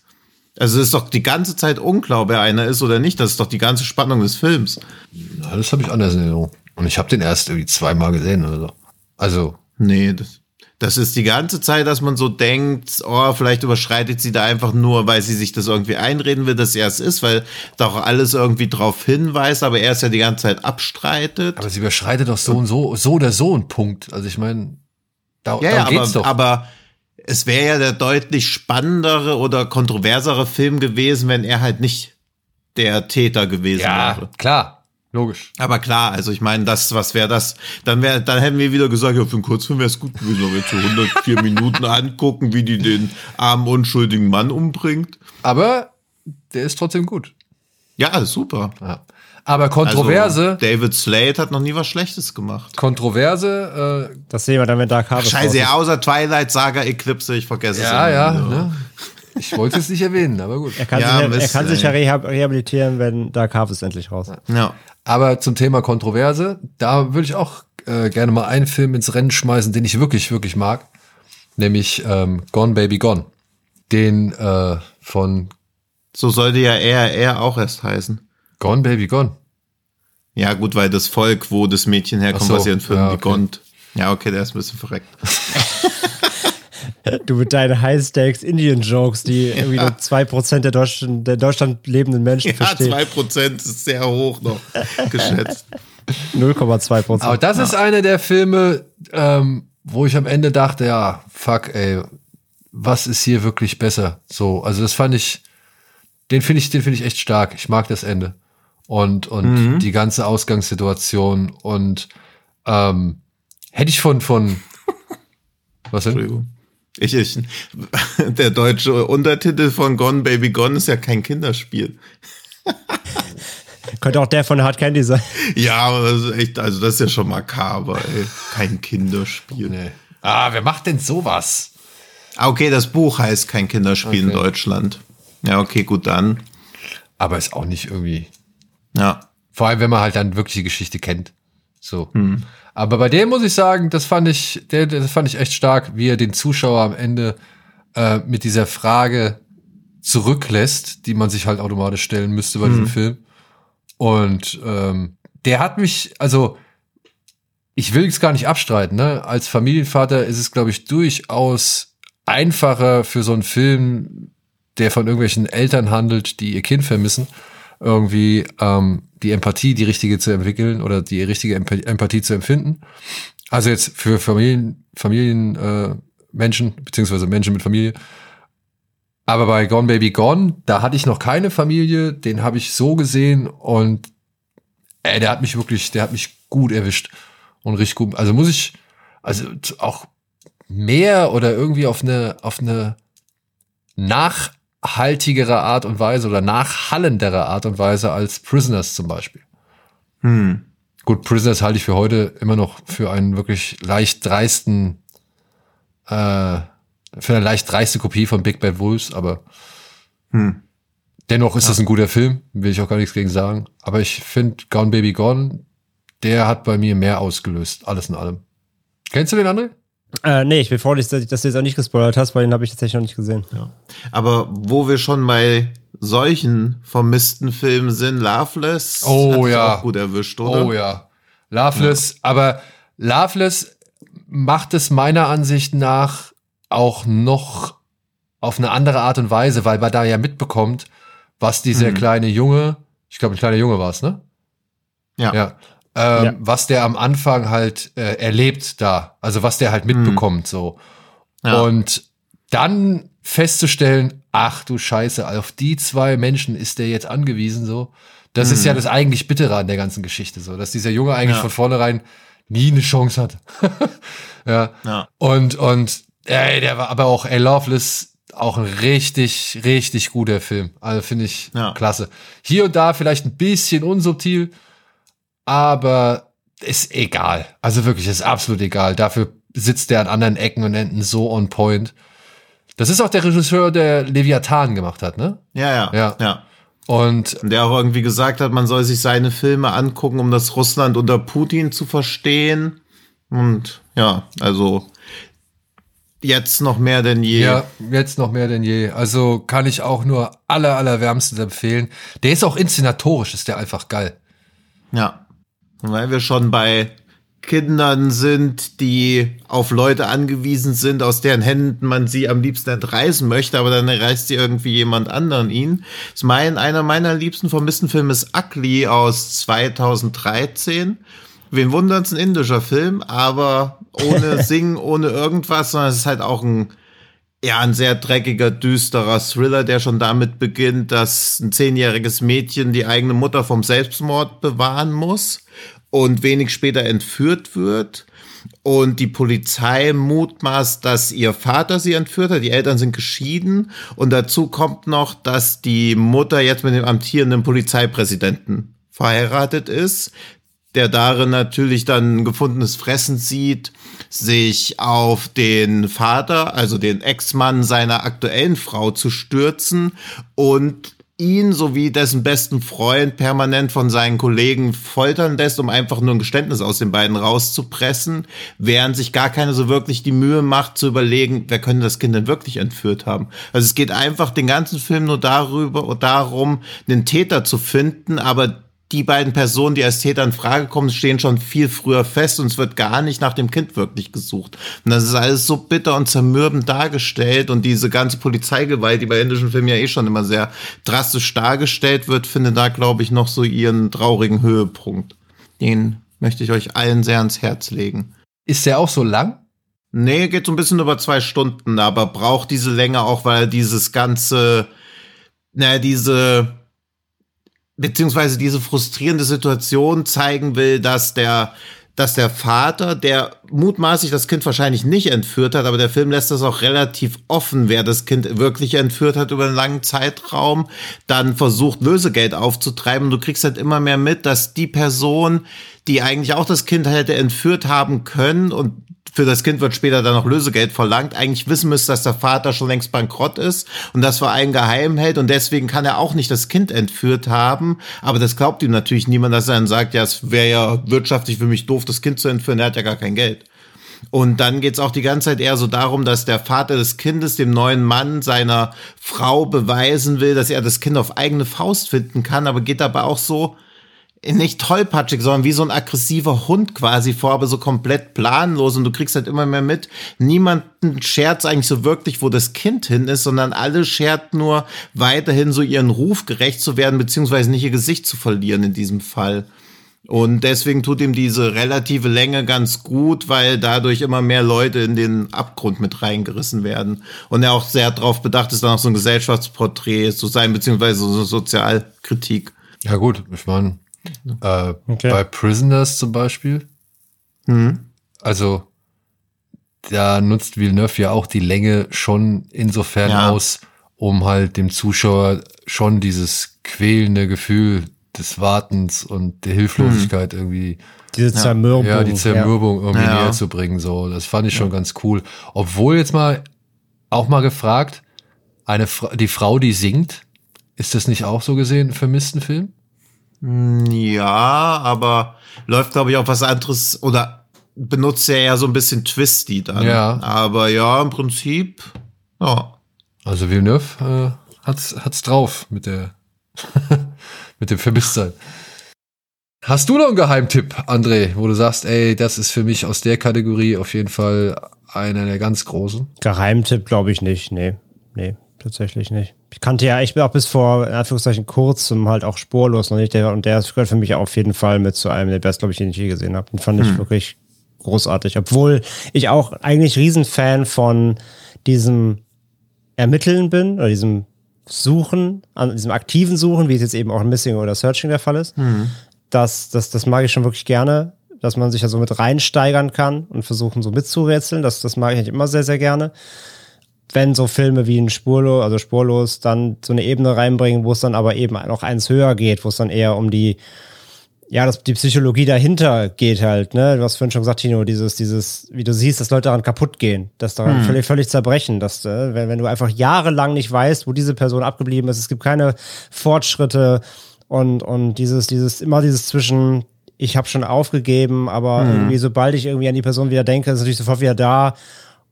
Also es ist doch die ganze Zeit unklar, ob er einer ist oder nicht. Das ist doch die ganze Spannung des Films. Ja, das habe ich anders in Erinnerung. Und ich habe den erst irgendwie zweimal gesehen oder so. Also, Nee, das, das ist die ganze Zeit, dass man so denkt, oh, vielleicht überschreitet sie da einfach nur, weil sie sich das irgendwie einreden will, dass er es ist, weil doch alles irgendwie drauf hinweist, aber er es ja die ganze Zeit abstreitet. aber sie überschreitet doch so und so, so oder so ein Punkt. Also ich meine, da, ja, ja, darum geht's aber, doch. aber es wäre ja der deutlich spannendere oder kontroversere Film gewesen, wenn er halt nicht der Täter gewesen ja, wäre. klar, logisch. Aber klar, also ich meine, das, was wäre das? Dann wäre, dann hätten wir wieder gesagt, ja, für einen Kurzfilm wäre es gut gewesen, wenn wir jetzt so 104 *laughs* Minuten angucken, wie die den armen, unschuldigen Mann umbringt. Aber der ist trotzdem gut. Ja, super. Ja. Aber Kontroverse, Also, David Slade hat noch nie was Schlechtes gemacht. Kontroverse, äh, Das sehen wir dann, wenn Dark Harvest Scheiße, ja, ist. außer Twilight Saga Eclipse, ich vergesse es. ja, immer ja. wieder. Ne? Ich wollte es nicht erwähnen, aber gut. Er kann, Ja, sich, ja, er Mist, kann sich ja rehabilitieren, wenn Dark Harvest endlich raus ist. Ja. Aber zum Thema Kontroverse, da würde ich auch äh, gerne mal einen Film ins Rennen schmeißen, den ich wirklich, wirklich mag. Nämlich ähm, Gone Baby Gone. Den äh, von So sollte ja er, er auch erst heißen. Gone Baby Gone. Ja, gut, weil das Volk, wo das Mädchen herkommt, so, was ihren Film ja, ja, okay. Gond. Ja, okay, der ist ein bisschen verreckt. *laughs* Du mit deinen High-Stakes-Indian-Jokes, die irgendwie nur 2% der, Deutschen, der Deutschland lebenden Menschen Ja, verstehen. zwei Prozent ist sehr hoch noch *laughs* geschätzt. 0,2 Prozent. Aber das ist einer der Filme, ähm, wo ich am Ende dachte, ja, fuck, ey, was ist hier wirklich besser? So, also das fand ich, den finde ich, den finde ich echt stark. Ich mag das Ende und und die ganze Ausgangssituation und ähm, hätte ich von von *laughs* was denn? Entschuldigung. Ich, ich, *laughs* der deutsche Untertitel von Gone Baby Gone ist ja kein Kinderspiel. *laughs* Könnte auch der von Hard Candy sein. Ja, aber das ist echt, also das ist ja schon makaber, ey. Kein Kinderspiel. Nee. Ah, wer macht denn sowas? Ah, okay, das Buch heißt kein Kinderspiel in Okay. Deutschland. Ja, okay, gut dann. Aber ist auch nicht irgendwie. Ja. Vor allem, wenn man halt dann wirklich die Geschichte kennt. So. Aber bei dem muss ich sagen, das fand ich, der, das fand ich echt stark, wie er den Zuschauer am Ende äh, mit dieser Frage zurücklässt, die man sich halt automatisch stellen müsste bei diesem Film. Und ähm, der hat mich, also ich will es gar nicht abstreiten, ne? Als Familienvater ist es, glaube ich, durchaus einfacher für so einen Film, der von irgendwelchen Eltern handelt, die ihr Kind vermissen, irgendwie ähm, die Empathie, die richtige zu entwickeln oder die richtige Emp Empathie zu empfinden. Also jetzt für Familien, Familien, äh, Menschen, beziehungsweise Menschen mit Familie. Aber bei Gone Baby Gone, da hatte ich noch keine Familie, den habe ich so gesehen und ey, der hat mich wirklich, der hat mich gut erwischt und richtig gut. Also muss ich, also auch mehr oder irgendwie auf eine, auf eine nachhaltigere Art und Weise oder nachhallendere Art und Weise als Prisoners zum Beispiel. Hm. Gut, Prisoners halte ich für heute immer noch für einen wirklich leicht dreisten, äh, für eine leicht dreiste Kopie von Big Bad Wolves, aber Hm. dennoch ist das ein guter Film, will ich auch gar nichts gegen sagen. Aber ich finde Gone Baby Gone, der hat bei mir mehr ausgelöst, alles in allem. Kennst du den André? Äh, nee, ich bin froh, dass du dass du jetzt auch nicht gespoilert hast, weil den habe ich tatsächlich noch nicht gesehen. Ja. Aber wo wir schon bei solchen vermissten Filmen sind, Loveless Oh, ja. auch gut erwischt, oder? Oh ja. Loveless, aber Loveless macht es meiner Ansicht nach auch noch auf eine andere Art und Weise, weil man da ja mitbekommt, was dieser Mhm. kleine Junge, ich glaube, ein kleiner Junge war es, ne? Ja. Ja. Ähm, Ja. Was der am Anfang halt äh, erlebt da, also was der halt mitbekommt, so. Ja. Und dann festzustellen, ach du Scheiße, auf die zwei Menschen ist der jetzt angewiesen, so. Das ist ja das eigentlich Bittere an der ganzen Geschichte, so, dass dieser Junge eigentlich Ja. von vornherein nie eine Chance hat. *laughs* ja. Ja. Und, und, ey, der war aber auch, ey, Loveless, auch ein richtig, richtig guter Film. Also finde ich Ja. klasse. Hier und da vielleicht ein bisschen unsubtil, aber ist egal. Also wirklich, ist absolut egal. Dafür sitzt der an anderen Ecken und Enden so on point. Das ist auch der Regisseur, der Leviathan gemacht hat, ne? Ja, ja, Ja. ja. Und der auch irgendwie gesagt hat, man soll sich seine Filme angucken, um das Russland unter Putin zu verstehen. Und ja, also jetzt noch mehr denn je. ja, jetzt noch mehr denn je. Also kann ich auch nur aller, allerwärmstens empfehlen. Der ist auch inszenatorisch, ist der einfach geil. Ja. Und weil wir schon bei Kindern sind, die auf Leute angewiesen sind, aus deren Händen man sie am liebsten entreißen möchte, aber dann erreicht sie irgendwie jemand anderen ihn. Ist mein, einer meiner liebsten vermissten Filme ist Ugly aus 2013. Wen wundert's, ein indischer Film, aber ohne *laughs* Singen, ohne irgendwas, sondern es ist halt auch ein ja, ein sehr dreckiger, düsterer Thriller, der schon damit beginnt, dass ein zehnjähriges Mädchen die eigene Mutter vom Selbstmord bewahren muss und wenig später entführt wird. Und die Polizei mutmaßt, dass ihr Vater sie entführt hat. Die Eltern sind geschieden. Und dazu kommt noch, dass die Mutter jetzt mit dem amtierenden Polizeipräsidenten verheiratet ist, der darin natürlich dann gefundenes Fressen sieht, sich auf den Vater, also den Ex-Mann seiner aktuellen Frau zu stürzen und ihn sowie dessen besten Freund permanent von seinen Kollegen foltern lässt, um einfach nur ein Geständnis aus den beiden rauszupressen, während sich gar keine so wirklich die Mühe macht zu überlegen, wer könnte das Kind denn wirklich entführt haben. Also es geht einfach den ganzen Film nur darüber und darum, einen Täter zu finden, aber die beiden Personen, die als Täter in Frage kommen, stehen schon viel früher fest und es wird gar nicht nach dem Kind wirklich gesucht. Und das ist alles so bitter und zermürbend dargestellt und diese ganze Polizeigewalt, die bei indischen Filmen ja eh schon immer sehr drastisch dargestellt wird, findet da, glaube ich, noch so ihren traurigen Höhepunkt. Den möchte ich euch allen sehr ans Herz legen. Ist der auch so lang? Nee, geht so ein bisschen über zwei Stunden, aber braucht diese Länge auch, weil dieses ganze, naja, diese, beziehungsweise diese frustrierende Situation zeigen will, dass der, dass der Vater, der mutmaßlich das Kind wahrscheinlich nicht entführt hat, aber der Film lässt das auch relativ offen, wer das Kind wirklich entführt hat über einen langen Zeitraum, dann versucht Lösegeld aufzutreiben. Du kriegst halt immer mehr mit, dass die Person, die eigentlich auch das Kind hätte entführt haben können und für das Kind wird später dann noch Lösegeld verlangt, eigentlich wissen müsste, dass der Vater schon längst bankrott ist und das für einen geheim hält und deswegen kann er auch nicht das Kind entführt haben. Aber das glaubt ihm natürlich niemand, dass er dann sagt, ja, es wäre ja wirtschaftlich für mich doof, das Kind zu entführen, er hat ja gar kein Geld. Und dann geht's auch die ganze Zeit eher so darum, dass der Vater des Kindes dem neuen Mann seiner Frau beweisen will, dass er das Kind auf eigene Faust finden kann, aber geht dabei auch so nicht tollpatschig, sondern wie so ein aggressiver Hund quasi vor, aber so komplett planlos und du kriegst halt immer mehr mit. Niemanden schert eigentlich so wirklich, wo das Kind hin ist, sondern alle schert nur weiterhin so ihren Ruf gerecht zu werden, beziehungsweise nicht ihr Gesicht zu verlieren in diesem Fall. Und deswegen tut ihm diese relative Länge ganz gut, weil dadurch immer mehr Leute in den Abgrund mit reingerissen werden. Und er auch sehr darauf bedacht ist, dann auch so ein Gesellschaftsporträt zu sein, beziehungsweise so eine Sozialkritik. Ja gut, ich meine, äh, okay. Bei Prisoners zum Beispiel. Mhm. Also, da nutzt Villeneuve ja auch die Länge schon insofern ja. aus, um halt dem Zuschauer schon dieses quälende Gefühl des Wartens und der Hilflosigkeit mhm. irgendwie. Diese Zermürbung. Ja, die Zermürbung ja. irgendwie ja. näher zu bringen. So, das fand ich schon ganz cool. Obwohl jetzt mal auch mal gefragt, eine Fra die Frau, die singt, ist das nicht auch so gesehen ein vermissten Film? Hm, ja, aber läuft, glaube ich, auch was anderes oder benutzt ja eher so ein bisschen Twisty dann. Ja. Aber ja, im Prinzip, ja. Also Villeneuve äh, hat's, hat's drauf mit der, *laughs* mit dem Vermisstsein. Hast du noch einen Geheimtipp, André, wo du sagst, ey, das ist für mich aus der Kategorie auf jeden Fall einer der ganz großen? Geheimtipp glaube ich nicht, nee. Nee, tatsächlich nicht. Ich kannte ja, ich bin auch bis vor, in Anführungszeichen, kurzem halt auch spurlos noch nicht. Der, und der gehört für mich auf jeden Fall mit zu einem der Best, glaube ich, den ich je gesehen habe. Den fand hm. ich wirklich großartig. Obwohl ich auch eigentlich Riesenfan von diesem Ermitteln bin oder diesem Suchen, an diesem aktiven Suchen, wie es jetzt eben auch Missing oder Searching der Fall ist. Hm. Das, das, das mag ich schon wirklich gerne, dass man sich da so mit reinsteigern kann und versuchen so mitzurätseln. Das, das mag ich eigentlich immer sehr, sehr gerne wenn so Filme wie ein Spurlos, also Spurlos, dann so eine Ebene reinbringen, wo es dann aber eben noch eins höher geht, wo es dann eher um die, ja, das, die Psychologie dahinter geht halt, ne? Du hast vorhin schon gesagt, Tino, dieses, dieses, wie du siehst, dass Leute daran kaputt gehen, dass daran hm. völlig, völlig zerbrechen, dass, äh, wenn, wenn du einfach jahrelang nicht weißt, wo diese Person abgeblieben ist, es gibt keine Fortschritte und, und dieses, dieses, immer dieses zwischen, ich habe schon aufgegeben, aber hm. irgendwie, sobald ich irgendwie an die Person wieder denke, ist natürlich sofort wieder da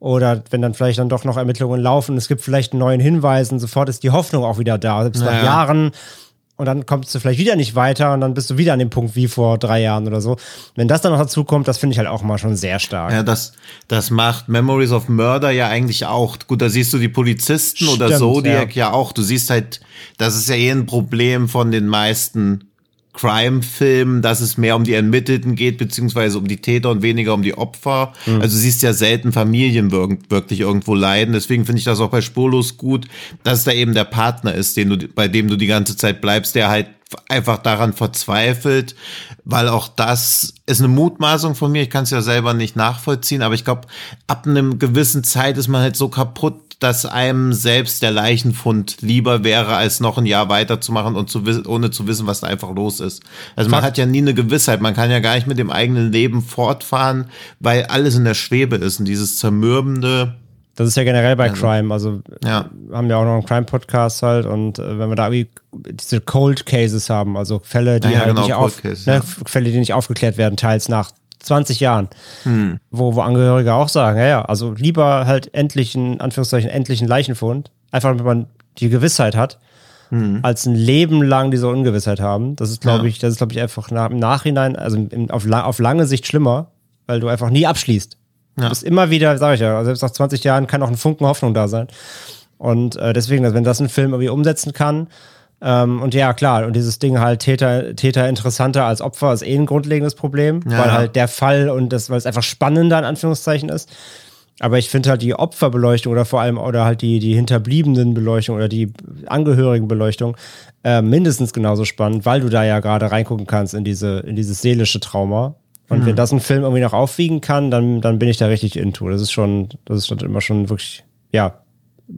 oder wenn dann vielleicht dann doch noch Ermittlungen laufen, es gibt vielleicht einen neuen Hinweis und sofort ist die Hoffnung auch wieder da. Selbst naja. nach Jahren und dann kommst du vielleicht wieder nicht weiter und dann bist du wieder an dem Punkt wie vor drei Jahren oder so. Wenn das dann noch dazu kommt, das finde ich halt auch mal schon sehr stark. Ja, das, das macht Memories of Murder ja eigentlich auch. Gut, da siehst du die Polizisten Stimmt, oder Zodiac ja. ja auch. Du siehst halt, das ist ja eh ein Problem von den meisten Crime-Film, dass es mehr um die Ermittelten geht, beziehungsweise um die Täter und weniger um die Opfer. Mhm. Also du siehst ja selten Familien wirklich irgendwo leiden. Deswegen finde ich das auch bei Spurlos gut, dass da eben der Partner ist, den du, bei dem du die ganze Zeit bleibst, der halt einfach daran verzweifelt, weil auch das ist eine Mutmaßung von mir. Ich kann es ja selber nicht nachvollziehen, aber ich glaube, ab einem gewissen Zeit ist man halt so kaputt, dass einem selbst der Leichenfund lieber wäre, als noch ein Jahr weiterzumachen und zu ohne zu wissen, was da einfach los ist. Also man hat ja nie eine Gewissheit, man kann ja gar nicht mit dem eigenen Leben fortfahren, weil alles in der Schwebe ist und dieses zermürbende. Das ist ja generell bei also, Crime, also ja. haben wir auch noch einen Crime-Podcast halt und äh, wenn wir da irgendwie diese Cold Cases haben, also Fälle, die ja, halt genau, nicht auf, Case, ne, Fälle, die nicht aufgeklärt werden, teils nach 20 Jahren, hm. wo, wo Angehörige auch sagen, ja, ja, also lieber halt endlich ein, Anführungszeichen, endlichen Leichenfund, einfach damit man die Gewissheit hat, hm. als ein Leben lang diese Ungewissheit haben. Das ist, glaube ja. ich, das ist, glaube ich, einfach nach, im Nachhinein, also im, auf, auf lange Sicht schlimmer, weil du einfach nie abschließt. Ja. Du bist immer wieder, sage ich ja, also selbst nach 20 Jahren kann auch ein Funken Hoffnung da sein. Und äh, deswegen, also wenn das ein Film irgendwie umsetzen kann, Ähm, und ja, klar, und dieses Ding halt Täter, Täter interessanter als Opfer ist eh ein grundlegendes Problem, Ja. weil halt der Fall und das, weil es einfach spannender in Anführungszeichen ist. Aber ich finde halt die Opferbeleuchtung oder vor allem oder halt die, die hinterbliebenen Beleuchtung oder die Angehörigenbeleuchtung äh, mindestens genauso spannend, weil du da ja gerade reingucken kannst in diese, in dieses seelische Trauma. Und wenn das ein Film irgendwie noch aufwiegen kann, dann, dann bin ich da richtig into. Das ist schon, das ist schon immer schon wirklich, ja,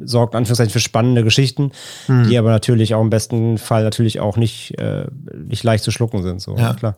sorgt Anführungszeichen für spannende Geschichten, Hm. die aber natürlich auch im besten Fall natürlich auch nicht, äh, nicht leicht zu schlucken sind. So, Ja. klar.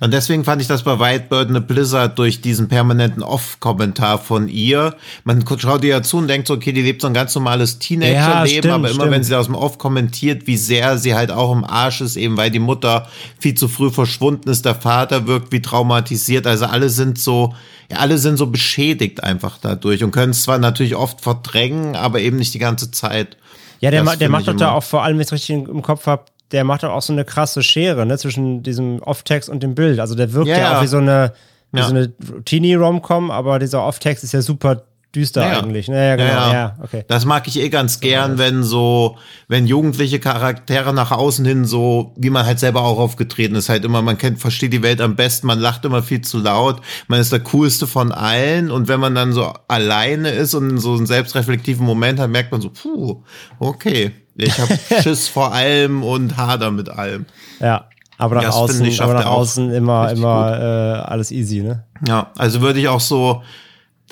Und deswegen fand ich das bei Whitebird eine Blizzard durch diesen permanenten Off-Kommentar von ihr. Man schaut ihr ja zu und denkt so, okay, die lebt so ein ganz normales Teenager-Leben, stimmt, aber immer stimmt. wenn sie aus dem Off kommentiert, wie sehr sie halt auch im Arsch ist, eben weil die Mutter viel zu früh verschwunden ist, der Vater wirkt wie traumatisiert. Also alle sind so, ja, alle sind so beschädigt einfach dadurch und können es zwar natürlich oft verdrängen, aber eben nicht die ganze Zeit. Ja, der, ma- der macht doch da auch vor allem, wenn ich es richtig im Kopf habe, der macht doch auch so eine krasse Schere, ne, zwischen diesem Off-Text und dem Bild. Also der wirkt Ja, ja, ja. auch wie so eine, wie Ja. so eine Teenie-Rom-Com, aber dieser Off-Text ist ja super düster Ja, ja. eigentlich. Naja, genau, ja, okay. Das mag ich eh ganz gern, wenn so, wenn jugendliche Charaktere nach außen hin so, wie man halt selber auch aufgetreten ist, halt immer, man kennt, versteht die Welt am besten, man lacht immer viel zu laut, man ist der coolste von allen und wenn man dann so alleine ist und so einen selbstreflektiven Moment hat, merkt man so, puh, okay, ich habe *laughs* Schiss vor allem und hader mit allem. Ja. Aber nach Das außen, ich, aber nach außen immer, immer äh, alles easy, ne? Ja, also würde ich auch so,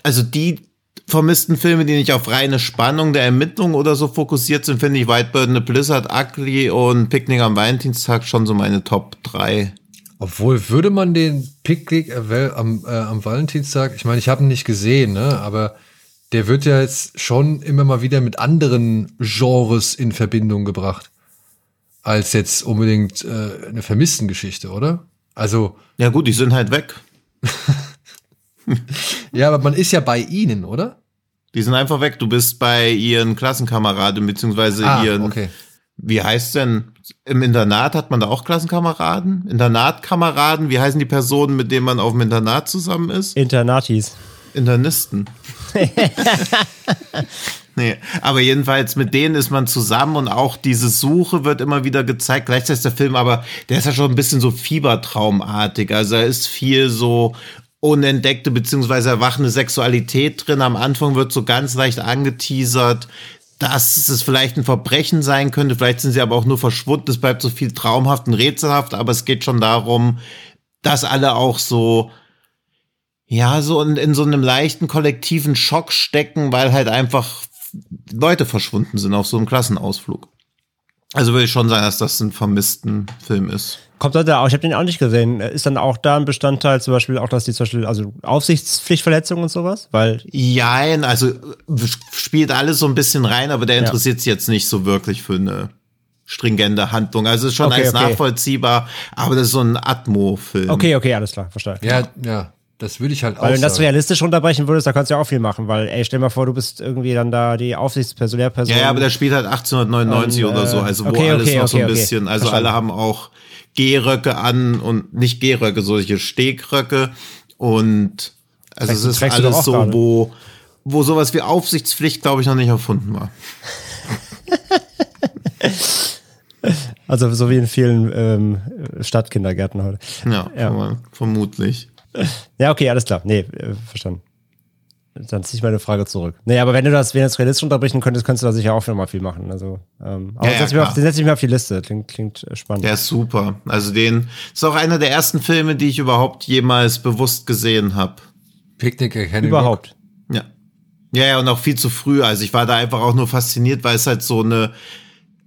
also die vermissten Filme, die nicht auf reine Spannung der Ermittlung oder so fokussiert sind, finde ich Whitebird, eine Blizzard, Ugly und Picknick am Valentinstag schon so meine Top 3. Obwohl, würde man den Picknick äh, am, äh, am Valentinstag, ich meine, ich habe ihn nicht gesehen, ne, aber der wird ja jetzt schon immer mal wieder mit anderen Genres in Verbindung gebracht, als jetzt unbedingt äh, eine Vermisstengeschichte, oder? Also, Ja gut, die sind halt weg. *laughs* ja, aber man ist ja bei ihnen, oder? Die sind einfach weg. Du bist bei ihren Klassenkameraden, beziehungsweise Ah, ihren, okay. wie heißt denn, im Internat hat man da auch Klassenkameraden? Internatkameraden, wie heißen die Personen, mit denen man auf dem Internat zusammen ist? Internatis. Internisten. *laughs* nee, aber jedenfalls mit denen ist man zusammen und auch diese Suche wird immer wieder gezeigt. Gleichzeitig ist der Film aber, der ist ja schon ein bisschen so fiebertraumartig. Also da ist viel so unentdeckte beziehungsweise erwachende Sexualität drin. Am Anfang wird so ganz leicht angeteasert, dass es vielleicht ein Verbrechen sein könnte. Vielleicht sind sie aber auch nur verschwunden. Es bleibt so viel traumhaft und rätselhaft, aber es geht schon darum, dass alle auch so ja, so in, in so einem leichten kollektiven Schock stecken, weil halt einfach Leute verschwunden sind auf so einem Klassenausflug. Also würde ich schon sagen, dass das ein vermissten Film ist. Kommt da da auch, ich habe den auch nicht gesehen. Ist dann auch da ein Bestandteil zum Beispiel auch, dass die zum Beispiel, also Aufsichtspflichtverletzungen und sowas? Weil, Jein, also spielt alles so ein bisschen rein, aber der interessiert sich jetzt nicht so wirklich für eine stringente Handlung. Also ist schon Okay, alles okay. nachvollziehbar, aber das ist so ein Atmo-Film. okay, okay, alles klar, verstehe. Ja, ja, das würde ich halt auch Weil wenn du das realistisch runterbrechen würdest, da kannst du ja auch viel machen, weil, ey, stell mal vor, du bist irgendwie dann da die Aufsichtsperson. Ja, ja, aber der spielt halt 1899 Ähm, oder so, äh, also wo okay, alles okay, noch so ein bisschen, also Verstanden. alle haben auch Gehröcke an und nicht Gehröcke, solche Stegröcke und also es ist alles auch so, gerade. wo wo sowas wie Aufsichtspflicht, glaube ich, noch nicht erfunden war. *laughs* Also so wie in vielen ähm, Stadtkindergärten heute. Ja, Ja. vermutlich. *laughs* Ja, okay, alles klar. Nee, äh, verstanden. Dann ziehe ich meine Frage zurück. Nee, aber wenn du das, wenn du das realistisch unterbrechen könntest, könntest du da sicher auch noch mal viel machen. Also, ähm, aber Ja, ja, setz, mich auf, setz ich mir auf die Liste. Klingt, klingt äh, spannend. Der ist super. Also den ist auch einer der ersten Filme, die ich überhaupt jemals bewusst gesehen habe. Picknick at Kenny Überhaupt. Ja. Ja, ja, und auch viel zu früh. Also ich war da einfach auch nur fasziniert, weil es halt so eine,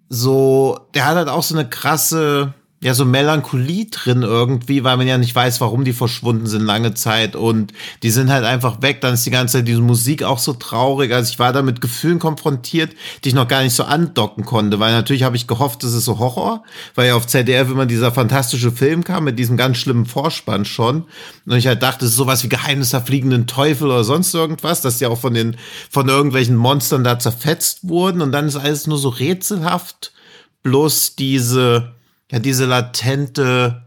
so, der hat halt auch so eine krasse, ja, so Melancholie drin irgendwie, weil man ja nicht weiß, warum die verschwunden sind lange Zeit und die sind halt einfach weg. Dann ist die ganze Zeit diese Musik auch so traurig. Also ich war da mit Gefühlen konfrontiert, die ich noch gar nicht so andocken konnte, weil natürlich habe ich gehofft, es ist so Horror, weil ja auf ZDF immer dieser fantastische Film kam mit diesem ganz schlimmen Vorspann schon. Und ich halt dachte, es ist sowas wie Geheimnis der fliegenden Teufel oder sonst irgendwas, dass die auch von den, von irgendwelchen Monstern da zerfetzt wurden und dann ist alles nur so rätselhaft. Bloß diese, ja, diese latente,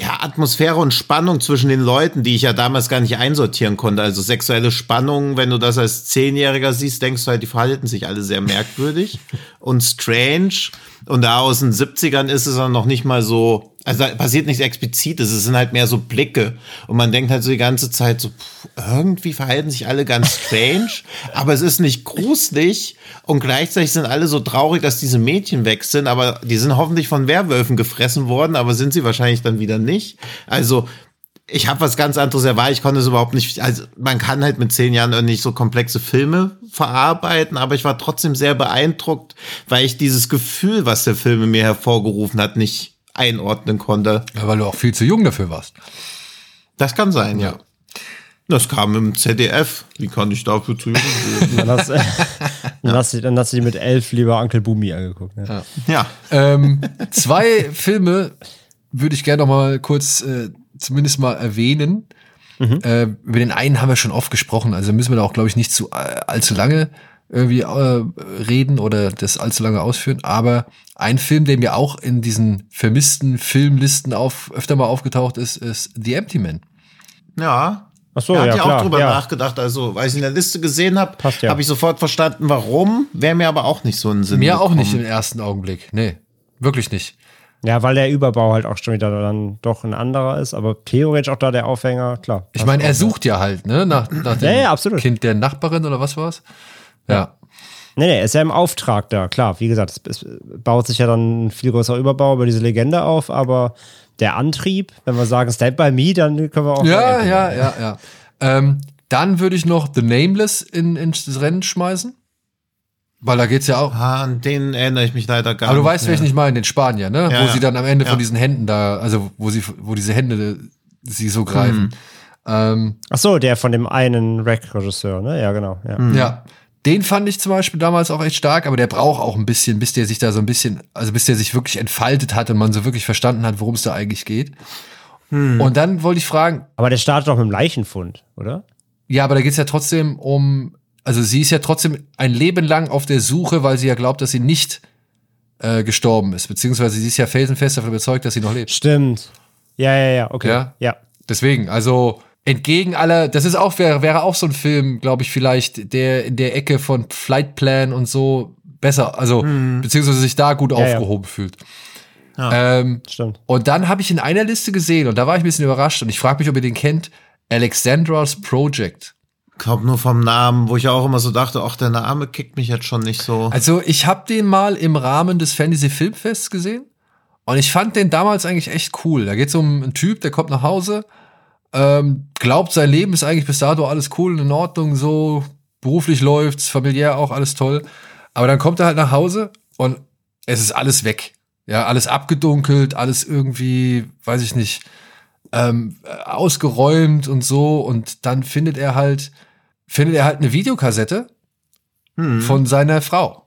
ja, Atmosphäre und Spannung zwischen den Leuten, die ich ja damals gar nicht einsortieren konnte. Also sexuelle Spannung, wenn du das als Zehnjähriger siehst, denkst du halt, die verhalten sich alle sehr merkwürdig *laughs* und strange. Und da aus den 70ern ist es dann noch nicht mal so, also da passiert nichts Explizites, es sind halt mehr so Blicke. Und man denkt halt so die ganze Zeit so, pff, irgendwie verhalten sich alle ganz strange, *laughs* aber es ist nicht gruselig. Und gleichzeitig sind alle so traurig, dass diese Mädchen weg sind, aber die sind hoffentlich von Werwölfen gefressen worden, aber sind sie wahrscheinlich dann wieder nicht. Also ich habe was ganz anderes erwartet. Ich konnte es überhaupt nicht. Also man kann halt mit zehn Jahren nicht so komplexe Filme verarbeiten, aber ich war trotzdem sehr beeindruckt, weil ich dieses Gefühl, was der Film in mir hervorgerufen hat, nicht einordnen konnte. Ja, weil du auch viel zu jung dafür warst. Das kann sein, ja. Das kam im ZDF. Wie kann ich dafür zu jung sein? *laughs* Dann hast, *laughs* dann, hast du, dann hast du die mit elf lieber Onkel Bumi angeguckt. Ne? Ja. ja. Ähm, zwei Filme würde ich gerne noch mal kurz äh, zumindest mal erwähnen. Äh, über den einen haben wir schon oft gesprochen, also müssen wir da auch, glaube ich, nicht zu äh, allzu lange irgendwie äh, reden oder das allzu lange ausführen. Aber ein Film, der mir auch in diesen vermissten Filmlisten auf, öfter mal aufgetaucht ist, ist The Empty Man. Ja. Ach so, da ja, hatte ich klar, auch drüber ja. nachgedacht. Also, weil ich in der Liste gesehen habe, ja. habe ich sofort verstanden, warum. Wäre mir aber auch nicht so ein Sinn. Mir auch nicht gekommen. im ersten Augenblick. Nee, wirklich nicht. Ja, weil der Überbau halt auch schon wieder dann doch ein anderer ist, aber theoretisch auch da der Aufhänger, klar. Ich meine, er sucht ja halt, ne, nach, *clears throat* nach dem Ja, ja. Kind der Nachbarin oder was war's? Ja. Nee, nee, ist ja im Auftrag da, klar. Wie gesagt, es, es baut sich ja dann ein viel größerer Überbau über diese Legende auf, aber der Antrieb, wenn wir sagen Stand by Me, dann können wir auch. Ja, ja, ja, ja. Ähm, dann würde ich noch The Nameless in, ins Rennen schmeißen. Weil da geht's ja auch. Ah, an den erinnere ich mich leider gar Aber du nicht. weißt, welchen ich meine, den Spanier, ne? Ja, wo ja. sie dann am Ende Ja. von diesen Händen da, also wo sie, wo diese Hände sie so greifen. Mhm. Ähm, Ach so, der von dem einen Rack-Regisseur, ne? Ja, genau. Ja. Mhm. Ja. Den fand ich zum Beispiel damals auch echt stark, aber der braucht auch ein bisschen, bis der sich da so ein bisschen, also bis der sich wirklich entfaltet hat und man so wirklich verstanden hat, worum es da eigentlich geht. Hm. Und dann wollte ich fragen, Aber der startet doch mit dem Leichenfund, oder? ja, aber da geht's ja trotzdem um, also sie ist ja trotzdem ein Leben lang auf der Suche, weil sie ja glaubt, dass sie nicht äh, gestorben ist, beziehungsweise sie ist ja felsenfest davon überzeugt, dass sie noch lebt. Stimmt. Ja, ja, ja, okay. Ja? ja. Deswegen, also entgegen aller, das ist auch, wäre, wäre auch so ein Film, glaube ich, vielleicht, der in der Ecke von Flight Plan und so besser, also beziehungsweise sich da gut Ja, ja. aufgehoben fühlt. Ja. Ähm, Stimmt. und dann habe ich in einer Liste gesehen und da war ich ein bisschen überrascht und ich frage mich, ob ihr den kennt, Alexandra's Project. Glaube nur vom Namen, wo ich auch immer so dachte, ach, der Name kickt mich jetzt schon nicht so. Also ich habe den mal im Rahmen des Fantasy Filmfests gesehen und ich fand den damals eigentlich echt cool. Da geht es um einen Typ, der kommt nach Hause, ähm, glaubt, sein Leben ist eigentlich bis dato alles cool und in Ordnung, so beruflich läuft's, familiär auch alles toll. Aber dann kommt er halt nach Hause und es ist alles weg. Ja, alles abgedunkelt, alles irgendwie, weiß ich nicht, ähm, ausgeräumt und so. Und dann findet er halt, findet er halt eine Videokassette Hm. von seiner Frau.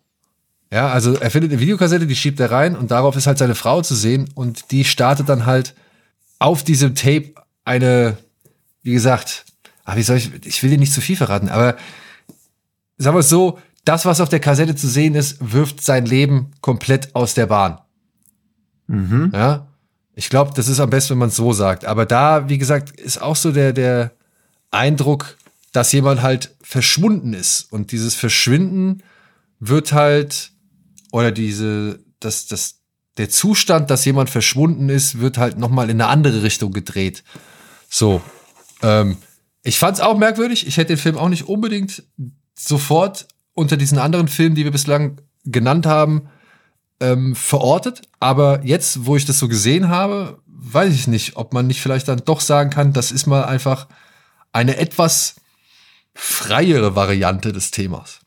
Ja, also er findet eine Videokassette, die schiebt er rein und darauf ist halt seine Frau zu sehen und die startet dann halt auf diesem Tape eine, wie gesagt, ah, wie soll ich, ich will dir nicht zu viel verraten, aber sagen wir es so, das, was auf der Kassette zu sehen ist, wirft sein Leben komplett aus der Bahn. Mhm. Ja, ich glaube, das ist am besten, wenn man es so sagt. Aber da, wie gesagt, ist auch so der, der Eindruck, dass jemand halt verschwunden ist. Und dieses Verschwinden wird halt, oder diese, das, das, der Zustand, dass jemand verschwunden ist, wird halt nochmal in eine andere Richtung gedreht. So. Ähm, ich fand es auch merkwürdig. Ich hätte den Film auch nicht unbedingt sofort unter diesen anderen Filmen, die wir bislang genannt haben, ähm, verortet. Aber jetzt, wo ich das so gesehen habe, weiß ich nicht, ob man nicht vielleicht dann doch sagen kann, das ist mal einfach eine etwas freiere Variante des Themas.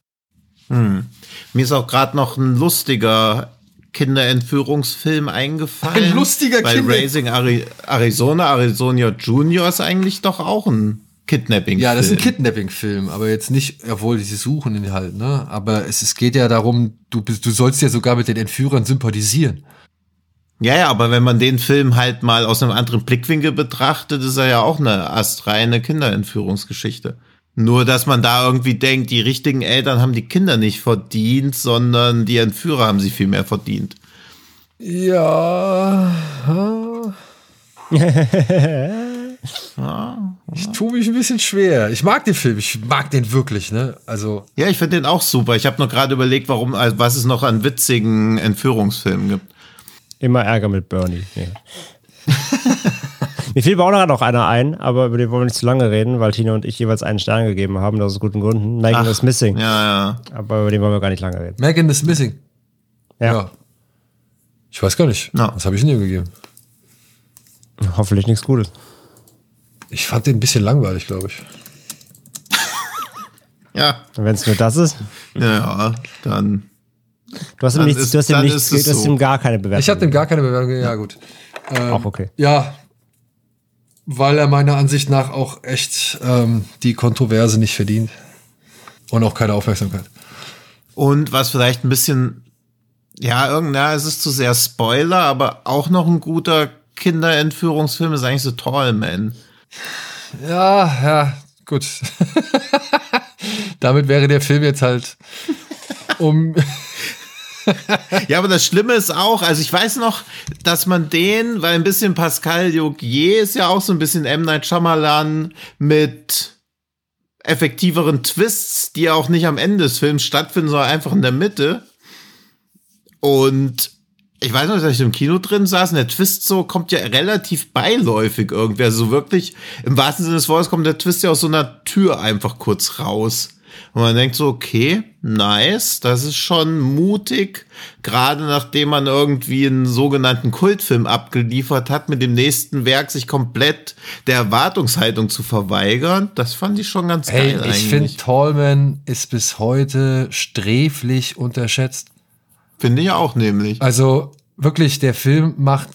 Hm. Mir ist auch gerade noch ein lustiger Kinderentführungsfilm eingefallen. Ein lustiger Weil Kinder- Raising Ari Arizona, Arizona Junior ist eigentlich doch auch ein Kidnapping. Ja, das ist ein Kidnapping-Film, aber jetzt nicht, obwohl sie suchen ihn halt, ne? Aber es, es geht ja darum, du, bist- du sollst ja sogar mit den Entführern sympathisieren. Ja, ja, aber wenn man den Film halt mal aus einem anderen Blickwinkel betrachtet, ist er ja auch eine astreine Kinderentführungsgeschichte. Nur, dass man da irgendwie denkt, die richtigen Eltern haben die Kinder nicht verdient, sondern die Entführer haben sie viel mehr verdient. Ja. *laughs* Ich tue mich ein bisschen schwer. Ich mag den Film, ich mag den wirklich, ne? Also. Ja, ich finde den auch super. Ich habe nur gerade überlegt, warum, also was es noch an witzigen Entführungsfilmen gibt. Immer Ärger mit Bernie. Nee. *laughs* Mir fiel auch noch einer ein, aber über den wollen wir nicht zu lange reden, weil Tina und ich jeweils einen Stern gegeben haben, aus guten Gründen. Megan is Missing. Ja, ja. Aber über den wollen wir gar nicht lange reden. Megan is Missing. Ja. Ich weiß gar nicht. Ja. Was habe ich denn ihm gegeben? Hoffentlich nichts Gutes. Ich fand den ein bisschen langweilig, glaube ich. *laughs* Ja, Wenn es nur das ist. ja, dann. Du hast ihm, Dann nichts, ist- du hast ihm, dann nichts, ist es du hast so. ihm gar keine Bewertung. Ich habe dem gar keine Bewertung gegeben. Ja, gut. gegeben. Auch okay. Ja. Weil er meiner Ansicht nach auch echt ähm, die Kontroverse nicht verdient. Und auch keine Aufmerksamkeit. Und was vielleicht ein bisschen, ja, irgendein, es ist zu sehr Spoiler, aber auch noch ein guter Kinderentführungsfilm ist eigentlich so Tallman. Ja, ja, gut. *laughs* Damit wäre der Film jetzt halt um. *laughs* Ja, aber das Schlimme ist auch, also ich weiß noch, dass man den, weil ein bisschen Pascal Jogier ist ja auch so ein bisschen M. Night Shyamalan mit effektiveren Twists, die auch nicht am Ende des Films stattfinden, sondern einfach in der Mitte. Und ich weiß noch, dass ich im Kino drin saß und der Twist so kommt ja relativ beiläufig irgendwie. Also so wirklich, im wahrsten Sinne des Wortes kommt der Twist ja aus so einer Tür einfach kurz raus. Und man denkt so, okay, nice, das ist schon mutig, gerade nachdem man irgendwie einen sogenannten Kultfilm abgeliefert hat, mit dem nächsten Werk sich komplett der Erwartungshaltung zu verweigern. Das fand ich schon ganz Hey, geil ich eigentlich. finde, Tallman ist bis heute sträflich unterschätzt. Finde ich auch nämlich. Also wirklich, der Film macht,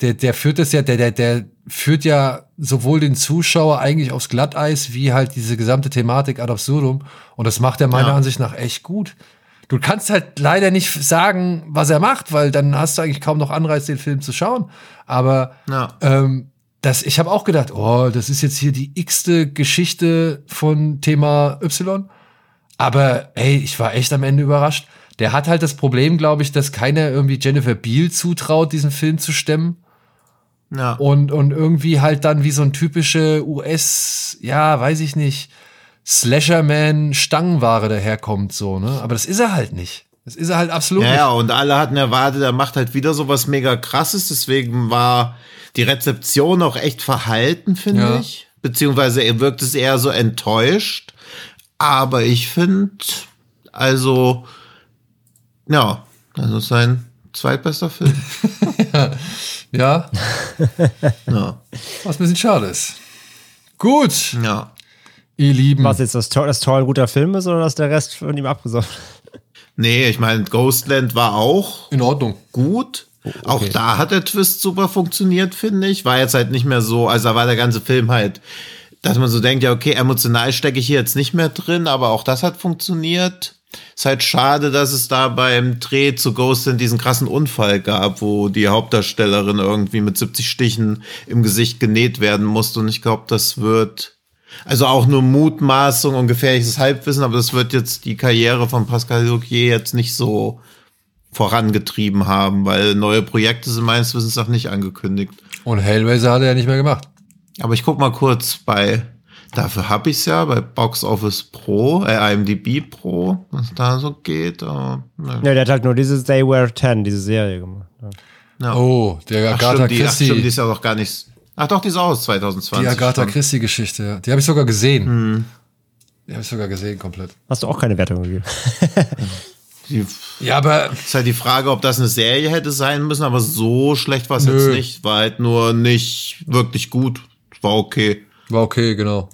der, der führt das ja, der, der, der führt ja sowohl den Zuschauer eigentlich aufs Glatteis, wie halt diese gesamte Thematik ad absurdum. Und das macht er meiner Ja. Ansicht nach echt gut. Du kannst halt leider nicht sagen, was er macht, weil dann hast du eigentlich kaum noch Anreiz, den Film zu schauen. Aber Ja. ähm, das, ich habe auch gedacht, oh, das ist jetzt hier die x-te Geschichte von Thema Y. Aber ey, ich war echt am Ende überrascht. Der hat halt das Problem, glaube ich, dass keiner irgendwie Jennifer Beal zutraut, diesen Film zu stemmen. Ja. Und, und irgendwie halt dann wie so ein typische US, ja, weiß ich nicht, Slasherman-Stangenware daherkommt, so, ne? Aber das ist er halt nicht. Das ist er halt absolut Ja, nicht. ja, und alle hatten erwartet, er macht halt wieder sowas mega krasses, deswegen war die Rezeption auch echt verhalten, finde Ja. ich. Beziehungsweise er wirkt es eher so enttäuscht. Aber ich finde, also, ja, das ist sein zweitbester Film. *laughs* *laughs* Ja, *laughs* ja, was ein bisschen schade ist. Gut, ja. ihr Lieben. Was jetzt das Tor, das Tor ein guter Film ist oder dass der Rest von ihm abgesoffen Nee, ich meine, Ghostland war auch In Ordnung. gut. Oh, Auch da hat der Twist super funktioniert, finde ich. War jetzt halt nicht mehr so, also da war der ganze Film halt, dass man so denkt, ja, okay, emotional stecke ich hier jetzt nicht mehr drin, aber auch das hat funktioniert. Ist halt schade, dass es da beim Dreh zu Ghostland diesen krassen Unfall gab, wo die Hauptdarstellerin irgendwie mit 70 Stichen im Gesicht genäht werden musste. Und ich glaube, das wird, also auch nur Mutmaßung und gefährliches Halbwissen, aber das wird jetzt die Karriere von Pascal Luquier jetzt nicht so vorangetrieben haben, weil neue Projekte sind meines Wissens auch nicht angekündigt. Und Hellraiser hat er ja nicht mehr gemacht. Aber ich guck mal kurz bei, dafür hab ich's ja, bei Box Office Pro, äh, IMDb Pro, was da so geht. Aber, ne. Ja, der hat halt nur dieses They Were 10, diese Serie gemacht. Ja. ja. Oh, der ach, Agatha stimmt, die, ach, Christie. stimmt, die ist ja noch gar nicht. Ach doch, die ist auch aus 2020. Die Agatha. Christie-Geschichte, ja. Die habe ich sogar gesehen. Hm. Die habe ich sogar gesehen, komplett. Hast du auch keine Wertung gegeben? *laughs* Die, Ja, aber ist halt die Frage, ob das eine Serie hätte sein müssen, aber so schlecht war es jetzt nicht. War halt nur nicht wirklich gut. War okay. war okay, genau.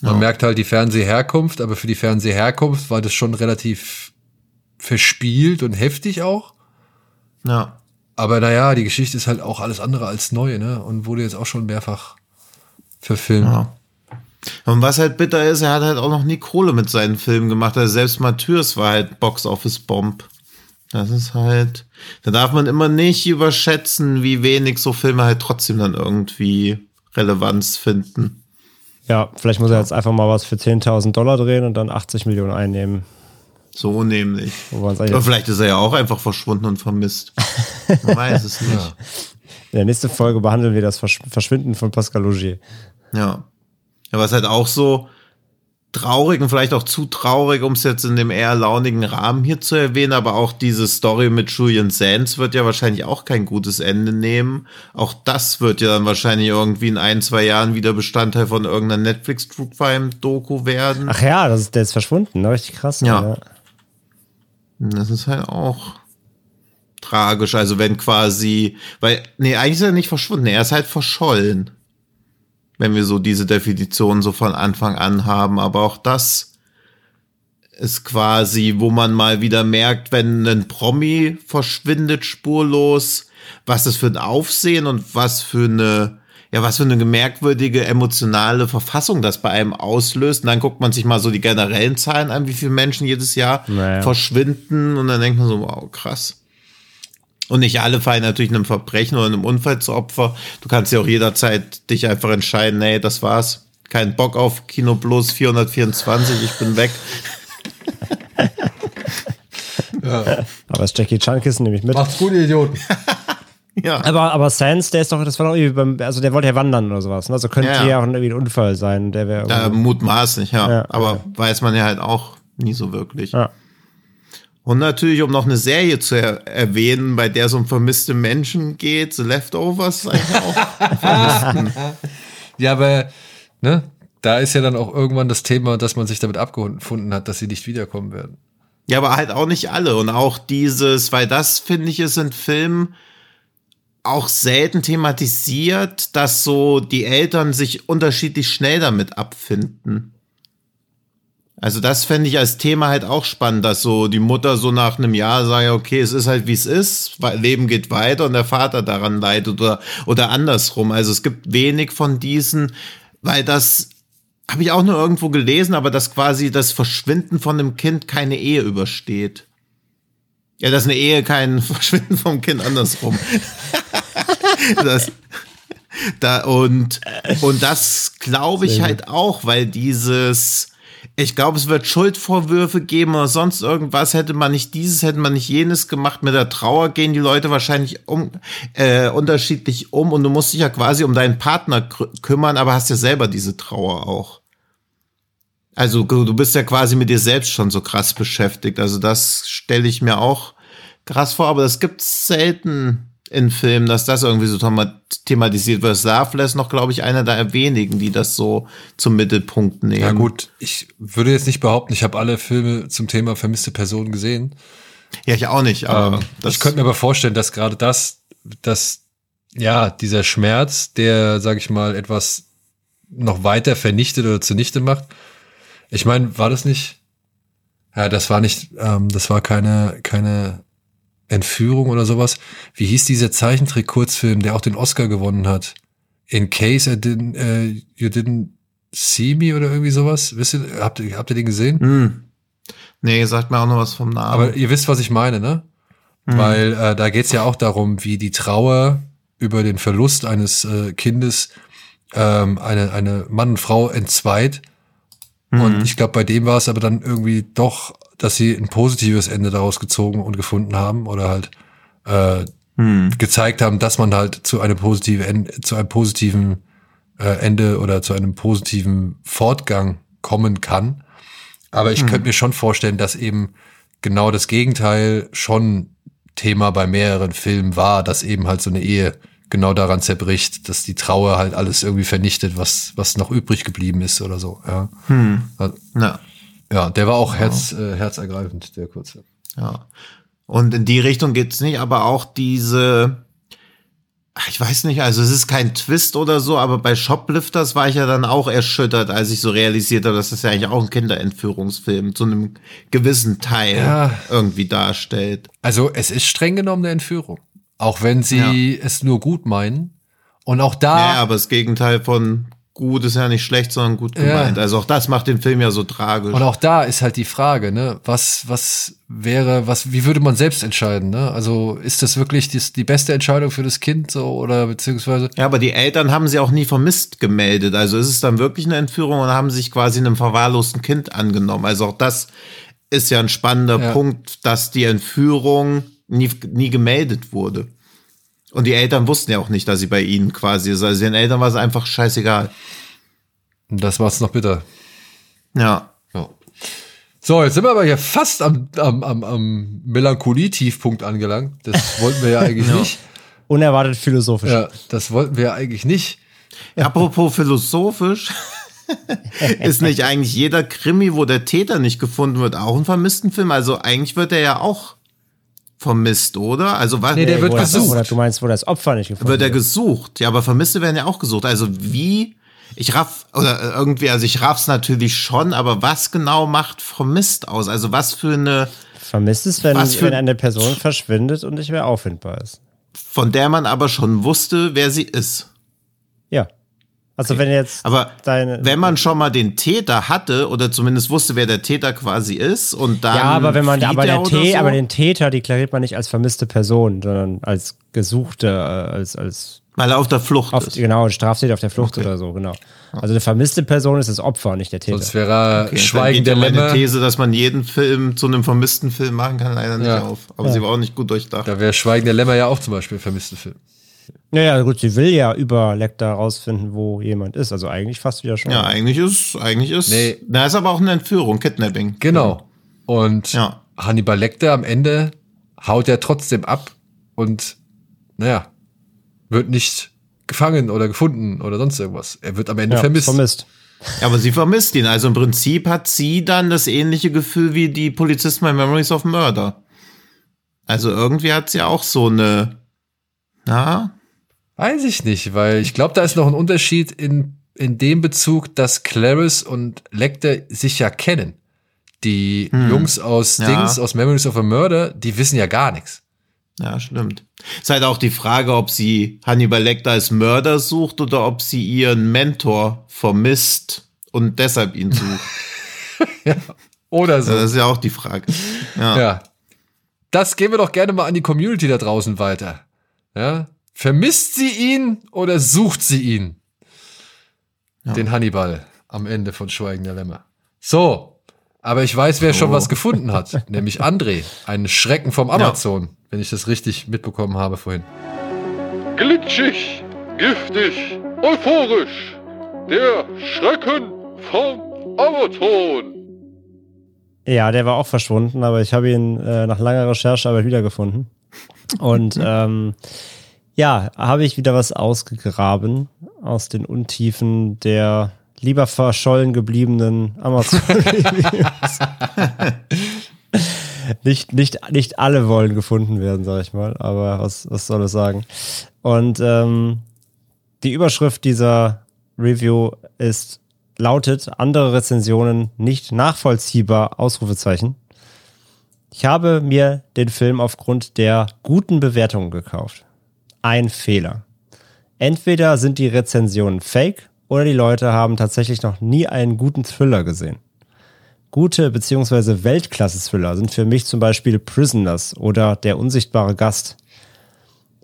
Man Ja. merkt halt die Fernsehherkunft, aber für die Fernsehherkunft war das schon relativ verspielt und heftig auch. Ja. Aber naja, die Geschichte ist halt auch alles andere als neu, ne? Und wurde jetzt auch schon mehrfach verfilmt. Ja. Und was halt bitter ist, er hat halt auch noch nie Kohle mit seinen Filmen gemacht. Also selbst Matthäus war halt Box Office Bomb. Das ist halt, da darf man immer nicht überschätzen, wie wenig so Filme halt trotzdem dann irgendwie Relevanz finden. Ja, vielleicht muss er jetzt einfach mal was für 10.000 Dollar drehen und dann 80 Millionen einnehmen. So nämlich. Aber eigentlich vielleicht ist er ja auch einfach verschwunden und vermisst. *laughs* Man weiß es nicht. In der nächsten Folge behandeln wir das Versch Verschwinden von Pascal Logier. Ja. Ja, was halt auch so traurig und vielleicht auch zu traurig, um es jetzt in dem eher launigen Rahmen hier zu erwähnen, aber auch diese Story mit Julian Sands wird ja wahrscheinlich auch kein gutes Ende nehmen. Auch das wird ja dann wahrscheinlich irgendwie in ein, zwei Jahren wieder Bestandteil von irgendeiner Netflix True Crime Doku werden. Ach ja, das ist, der ist verschwunden, ne? richtig krass. Ja. ja. Das ist halt auch tragisch. Also wenn quasi, weil, nee, eigentlich ist er nicht verschwunden, er ist halt verschollen wenn wir so diese Definition so von Anfang an haben. Aber auch das ist quasi, wo man mal wieder merkt, wenn ein Promi verschwindet spurlos, was das für ein Aufsehen und was für eine, ja, was für eine merkwürdige emotionale Verfassung das bei einem auslöst. Und dann guckt man sich mal so die generellen Zahlen an, wie viele Menschen jedes Jahr naja. verschwinden. Und dann denkt man so, wow, krass. Und nicht alle fallen natürlich einem Verbrechen oder einem Unfall zu Opfer. Du kannst ja auch jederzeit dich einfach entscheiden, nee, das war's. Kein Bock auf Kino Plus 424, ich bin weg. *laughs* ja. Aber das Jackie Chan Kissen nehme ich mit. Macht's gut, ihr Idioten. *laughs* ja. Aber, aber Sans, der ist doch, das war doch irgendwie beim, also der wollte ja wandern oder sowas. Ne? Also könnte ja, ja auch irgendwie ein Unfall sein. Der wäre. Ja, mutmaßlich, ja. ja aber weiß man ja halt auch nie so wirklich. Ja. Und natürlich, um noch eine Serie zu er erwähnen, bei der es um vermisste Menschen geht, The Leftovers auch *laughs* Ja, aber ne, da ist ja dann auch irgendwann das Thema, dass man sich damit abgefunden hat, dass sie nicht wiederkommen werden. Ja, aber halt auch nicht alle. Und auch dieses, weil das, finde ich, ist in Filmen auch selten thematisiert, dass so die Eltern sich unterschiedlich schnell damit abfinden. Also das fände ich als Thema halt auch spannend, dass so die Mutter so nach einem Jahr sagt, okay, es ist halt wie es ist, Leben geht weiter und der Vater daran leidet oder, oder andersrum. Also es gibt wenig von diesen, weil das habe ich auch nur irgendwo gelesen, aber dass quasi das Verschwinden von einem Kind keine Ehe übersteht. Ja, dass eine Ehe kein *laughs* Verschwinden vom Kind andersrum. *laughs* das, da, und, und das glaube ich halt auch, weil dieses, ich glaube, es wird Schuldvorwürfe geben oder sonst irgendwas. Hätte man nicht dieses, hätte man nicht jenes gemacht. Mit der Trauer gehen die Leute wahrscheinlich um, äh, unterschiedlich um und du musst dich ja quasi um deinen Partner kümmern, aber hast ja selber diese Trauer auch. Also du bist ja quasi mit dir selbst schon so krass beschäftigt. Also das stelle ich mir auch krass vor, aber das gibt's selten in Filmen, dass das irgendwie so thematisiert wird. Loveless noch, glaube ich, einer der wenigen, die das so zum Mittelpunkt nehmen. Ja gut, ich würde jetzt nicht behaupten, ich habe alle Filme zum Thema vermisste Personen gesehen. Ja, ich auch nicht. Aber ähm, ich könnte mir aber vorstellen, dass gerade das, dass ja dieser Schmerz, der, sage ich mal, etwas noch weiter vernichtet oder zunichte macht. Ich meine, war das nicht? Ja, das war nicht, ähm, das war keine keine Entführung oder sowas. Wie hieß dieser Zeichentrick-Kurzfilm, der auch den Oscar gewonnen hat? In case I didn't, uh, you didn't see me oder irgendwie sowas. Wisst ihr, habt ihr, habt ihr den gesehen? Mm. Nee, sagt mir auch noch was vom Namen. Aber ihr wisst, was ich meine, ne? Mm. Weil äh, da geht's ja auch darum, wie die Trauer über den Verlust eines äh, Kindes ähm, eine, eine Mann und Frau entzweit. Mm. Und ich glaube, bei dem war es aber dann irgendwie doch dass sie ein positives Ende daraus gezogen und gefunden haben oder halt äh, hm. gezeigt haben, dass man halt zu einem positiven Ende, zu einem positiven äh, Ende oder zu einem positiven Fortgang kommen kann. Aber ich hm. könnte mir schon vorstellen, dass eben genau das Gegenteil schon Thema bei mehreren Filmen war, dass eben halt so eine Ehe genau daran zerbricht, dass die Trauer halt alles irgendwie vernichtet, was, was noch übrig geblieben ist oder so. Ja. Hm. Also, ja. Ja, der war auch ja. herz, äh, herzergreifend, der kurze. Ja. Und in die Richtung geht's nicht, aber auch diese, ich weiß nicht, also es ist kein Twist oder so, aber bei Shoplifters war ich ja dann auch erschüttert, als ich so realisiert habe, dass das ja eigentlich auch ein Kinderentführungsfilm zu einem gewissen Teil ja. irgendwie darstellt. Also es ist streng genommen eine Entführung. Auch wenn sie ja. es nur gut meinen. Und auch da. Ja, aber das Gegenteil von gut ist ja nicht schlecht, sondern gut gemeint. Ja. Also auch das macht den Film ja so tragisch. Und auch da ist halt die Frage, ne, was, was wäre, was, wie würde man selbst entscheiden, ne? Also ist das wirklich die, die beste Entscheidung für das Kind so oder beziehungsweise? Ja, aber die Eltern haben sie auch nie vermisst gemeldet. Also ist es dann wirklich eine Entführung und haben sich quasi einem verwahrlosten Kind angenommen. Also auch das ist ja ein spannender ja. Punkt, dass die Entführung nie, nie gemeldet wurde. Und die Eltern wussten ja auch nicht, dass sie bei ihnen quasi ist. Also den Eltern war es einfach scheißegal. Das war's noch bitter. Ja. Ja. So, jetzt sind wir aber hier fast am, am, am, am Melancholie-Tiefpunkt angelangt. Das *laughs* wollten wir ja eigentlich nicht. Unerwartet philosophisch. Ja, das wollten wir ja eigentlich nicht. Apropos philosophisch, *laughs* ist nicht eigentlich jeder Krimi, wo der Täter nicht gefunden wird, auch ein Vermisstenfilm? Also eigentlich wird er ja auch vermisst, oder? Also was, Nee, der wird wo das, gesucht. Oder du meinst, wo das Opfer nicht gefunden wird er wird. gesucht. Ja, aber Vermisste werden ja auch gesucht. Also wie, ich raff, oder äh, irgendwie, also ich raff's natürlich schon, aber was genau macht vermisst aus? Also was für eine, Vermisst ist, wenn, Was für- wenn eine Person verschwindet und nicht mehr auffindbar ist. von der man aber schon wusste, wer sie ist. Ja. Also wenn jetzt Aber deine. wenn man schon mal den Täter hatte oder zumindest wusste, wer der Täter quasi ist und dann ja, aber wenn man, aber, er der oder Tä so, aber den Täter deklariert man nicht als vermisste Person, sondern als gesuchte, äh, als, als weil er auf der Flucht auf, ist. genau, Straftäter auf der Flucht oder so, genau. Also eine vermisste Person ist das Opfer, nicht der Täter. Sonst wäre Okay, Schweigen der ja meine Lämmer. These, dass man jeden Film zu einem vermissten Film machen kann, leider nicht Ja. auf. Aber sie war auch nicht gut durchdacht. Da wäre Schweigen der Lämmer ja auch zum Beispiel ein vermisster Film. Naja, gut, sie will ja über Lecter rausfinden, wo jemand ist. Also eigentlich fast wieder schon. Ja, eigentlich ist, eigentlich ist, Nee. na, ist aber auch eine Entführung, Kidnapping. Genau. Und Ja. Hannibal Lecter am Ende haut er trotzdem ab und, naja, wird nicht gefangen oder gefunden oder sonst irgendwas. Er wird am Ende Ja, vermisst. vermisst. Ja, aber sie vermisst ihn. Also im Prinzip hat sie dann das ähnliche Gefühl wie die Polizisten bei Memories of Murder. Also irgendwie hat sie auch so eine, na, Weiß ich nicht, weil ich glaube, da ist noch ein Unterschied in, in dem Bezug, dass Clarice und Lecter sich ja kennen. Die Jungs aus Ja. Dings, aus Memories of a Murder, die wissen ja gar nichts. ja, stimmt. Ist halt auch die Frage, ob sie Hannibal Lecter als Mörder sucht oder ob sie ihren Mentor vermisst und deshalb ihn sucht. *laughs* Oder so. Das ist ja auch die Frage. Ja. Ja. Das geben wir doch gerne mal an die Community da draußen weiter. Ja. Vermisst sie ihn oder sucht sie ihn? Den Hannibal am Ende von Schweigen der Lämmer. So. Aber ich weiß, wer schon So. was gefunden hat. *laughs* nämlich André. Einen Schrecken vom Amazon. Wenn ich das richtig mitbekommen habe vorhin. Glitschig, giftig, euphorisch. Der Schrecken vom Amazon. Ja, der war auch verschwunden, aber ich habe ihn äh, nach langer Recherche aber wiedergefunden. Und *laughs* ähm, ja, habe ich wieder was ausgegraben aus den Untiefen der lieber verschollen gebliebenen Amazon-Reviews. *laughs* nicht, nicht, nicht alle wollen gefunden werden, sag ich mal, aber was, was soll es sagen? Und ähm, die Überschrift dieser Review ist lautet andere Rezensionen nicht nachvollziehbar Ausrufezeichen. Ich habe mir den Film aufgrund der guten Bewertungen gekauft. Ein Fehler. Entweder sind die Rezensionen fake oder die Leute haben tatsächlich noch nie einen guten Thriller gesehen. Gute bzw. Weltklasse-Thriller sind für mich zum Beispiel Prisoners oder Der unsichtbare Gast.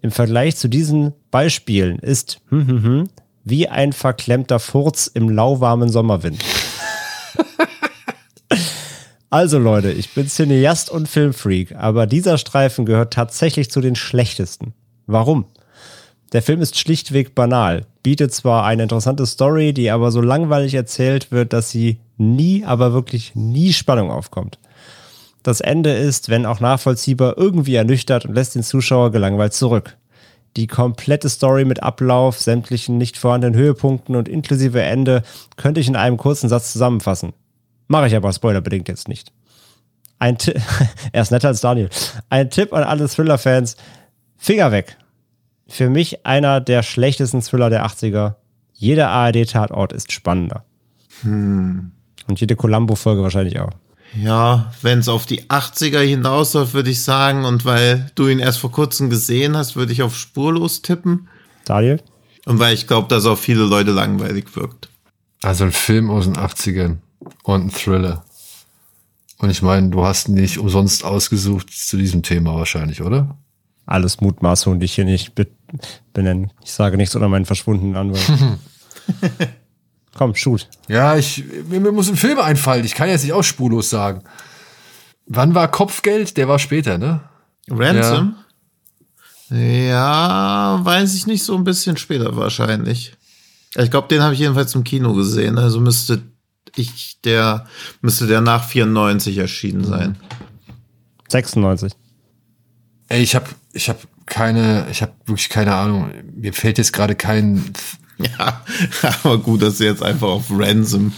Im Vergleich zu diesen Beispielen ist hm, hm, hm, wie ein verklemmter Furz im lauwarmen Sommerwind. *laughs* Also Leute, ich bin Cineast und Filmfreak, aber dieser Streifen gehört tatsächlich zu den schlechtesten. Warum? Der Film ist schlichtweg banal, bietet zwar eine interessante Story, die aber so langweilig erzählt wird, dass sie nie, aber wirklich nie Spannung aufkommt. Das Ende ist, wenn auch nachvollziehbar, irgendwie ernüchtert und lässt den Zuschauer gelangweilt zurück. Die komplette Story mit Ablauf, sämtlichen nicht vorhandenen Höhepunkten und inklusive Ende könnte ich in einem kurzen Satz zusammenfassen. Mache ich aber spoilerbedingt jetzt nicht. Ein Tipp, *laughs* er ist netter als Daniel. Ein Tipp an alle Thriller-Fans: Finger weg. Für mich einer der schlechtesten Thriller der 80er. Jeder ARD-Tatort ist spannender. Und jede Columbo-Folge wahrscheinlich auch. Ja, wenn es auf die 80er hinausläuft, würde ich sagen, und weil du ihn erst vor kurzem gesehen hast, würde ich auf spurlos tippen. Daniel? Und weil ich glaube, dass auf viele Leute langweilig wirkt. Also ein Film aus den 80ern und ein Thriller. Und ich meine, du hast ihn nicht umsonst ausgesucht zu diesem Thema wahrscheinlich, oder? Alles Mutmaßungen, die ich hier nicht be benennen. Ich sage nichts unter meinen verschwundenen Anwalt. *laughs* Komm, shoot. Ja, ich, mir, mir muss ein Film einfallen. Ich kann jetzt nicht auch spurlos sagen. Wann war Kopfgeld? Der war später, ne? Ransom? Ja, weiß ich nicht, so ein bisschen später wahrscheinlich. Ich glaube, den habe ich jedenfalls im Kino gesehen. Also müsste ich der müsste der nach 94 erschienen sein. 96. Ey, ich habe ich hab keine, ich habe wirklich keine Ahnung. Mir fällt jetzt gerade kein. *laughs* Ja, aber gut, dass du jetzt einfach auf Ransom.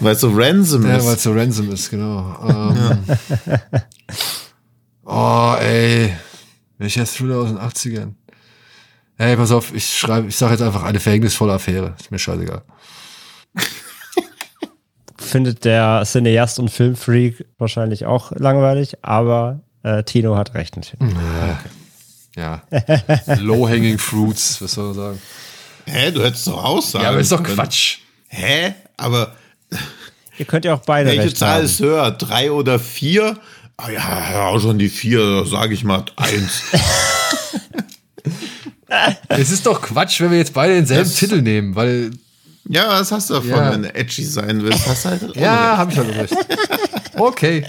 Weil es so Ransom Ja, ist. weil es so ransom ist, genau. Ähm, *laughs* oh, ey. Welcher Thriller aus den 80ern? Ey, pass auf, ich schreibe, ich sage jetzt einfach eine verhängnisvolle Affäre. Ist mir scheißegal. Findet der Cineast und Filmfreak wahrscheinlich auch langweilig, aber äh, Tino hat recht. natürlich. Ja. *laughs* Low-hanging fruits, was soll man sagen? Hä, du hättest doch aussagen. Ja, aber ist doch. Quatsch. Hä? Aber *laughs* Ihr könnt ja auch beide welche recht Zahl haben. ist höher? Drei oder vier? Ah ja, ja, auch schon die vier, sage ich mal eins. *laughs* Es ist doch Quatsch, wenn wir jetzt beide denselben Das- Titel nehmen, weil ja, was hast du davon, Ja. wenn du edgy sein willst? Hast halt Ja, habe ich halt recht. Okay.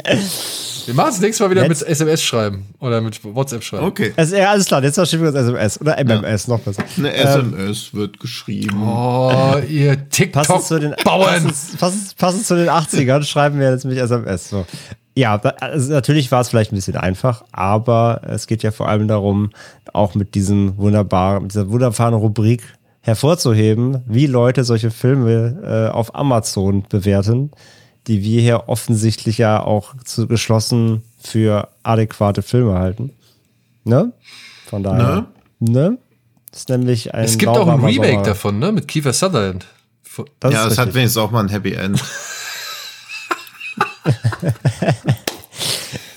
Wir machen es nächstes Mal wieder Let's- mit SMS schreiben oder mit WhatsApp schreiben. Okay. Also, ja, alles klar, jetzt schicken wir das SMS oder MMS, noch besser. Eine SMS wird geschrieben. Oh, ihr Passend zu, den, TikTok-Bauern. passend, passend, passend zu den 80ern schreiben wir jetzt nämlich SMS. So. Ja, also natürlich war es vielleicht ein bisschen einfach, aber es geht ja vor allem darum, auch mit diesem wunderbaren, mit dieser wunderbaren Rubrik hervorzuheben, wie Leute solche Filme äh, auf Amazon bewerten, die wir hier offensichtlich ja auch zu geschlossen für adäquate Filme halten. Ne? Von daher. Ne? Das ist nämlich ein Es gibt auch ein Remake Sommer. davon, ne? Mit Kiefer Sutherland. Das ja, es hat wenigstens auch mal ein Happy End. *laughs* *laughs*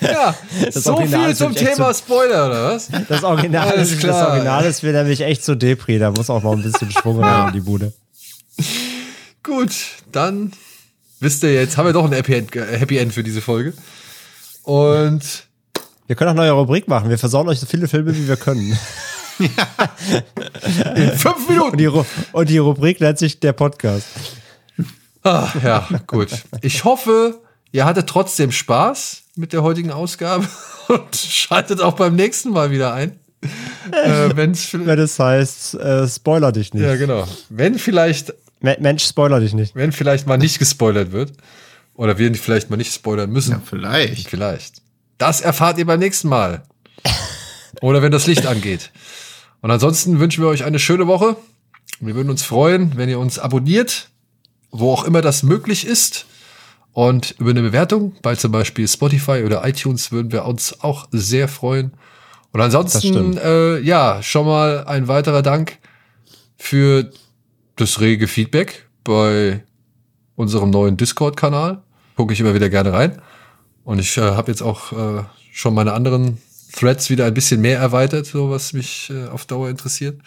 Ja, so Original viel zum Thema Spoiler, oder was? Das Original, Alles ist, klar. das Original ist mir nämlich echt so Depri, da muss auch noch ein bisschen Schwung rein in die Bude. Gut, dann wisst ihr jetzt, haben wir doch ein Happy End, äh, Happy End für diese Folge. Und Wir können auch eine neue Rubrik machen. Wir versauen euch so viele Filme, wie wir können. *laughs* in fünf Und Minuten. die, Ru- und die Rubrik nennt sich der Podcast. Ah, ja, gut. Ich hoffe, ihr hattet trotzdem Spaß mit der heutigen Ausgabe *laughs* und schaltet auch beim nächsten Mal wieder ein. äh, Wenn es heißt, äh, spoiler dich nicht. ja, genau. Wenn vielleicht Mensch, spoiler dich nicht. wenn vielleicht mal nicht gespoilert wird. Oder wir vielleicht mal nicht spoilern müssen. Ja, vielleicht. Vielleicht. Das erfahrt ihr beim nächsten Mal. *laughs* Oder wenn das Licht angeht. Und ansonsten wünschen wir euch eine schöne Woche. Wir würden uns freuen, wenn ihr uns abonniert, wo auch immer das möglich ist. Und über eine Bewertung bei zum Beispiel Spotify oder iTunes würden wir uns auch sehr freuen. Und ansonsten, äh, ja, schon mal ein weiterer Dank für das rege Feedback bei unserem neuen Discord-Kanal. Gucke ich immer wieder gerne rein. Und ich äh, habe jetzt auch äh, schon meine anderen Threads wieder ein bisschen mehr erweitert, so was mich äh, auf Dauer interessiert.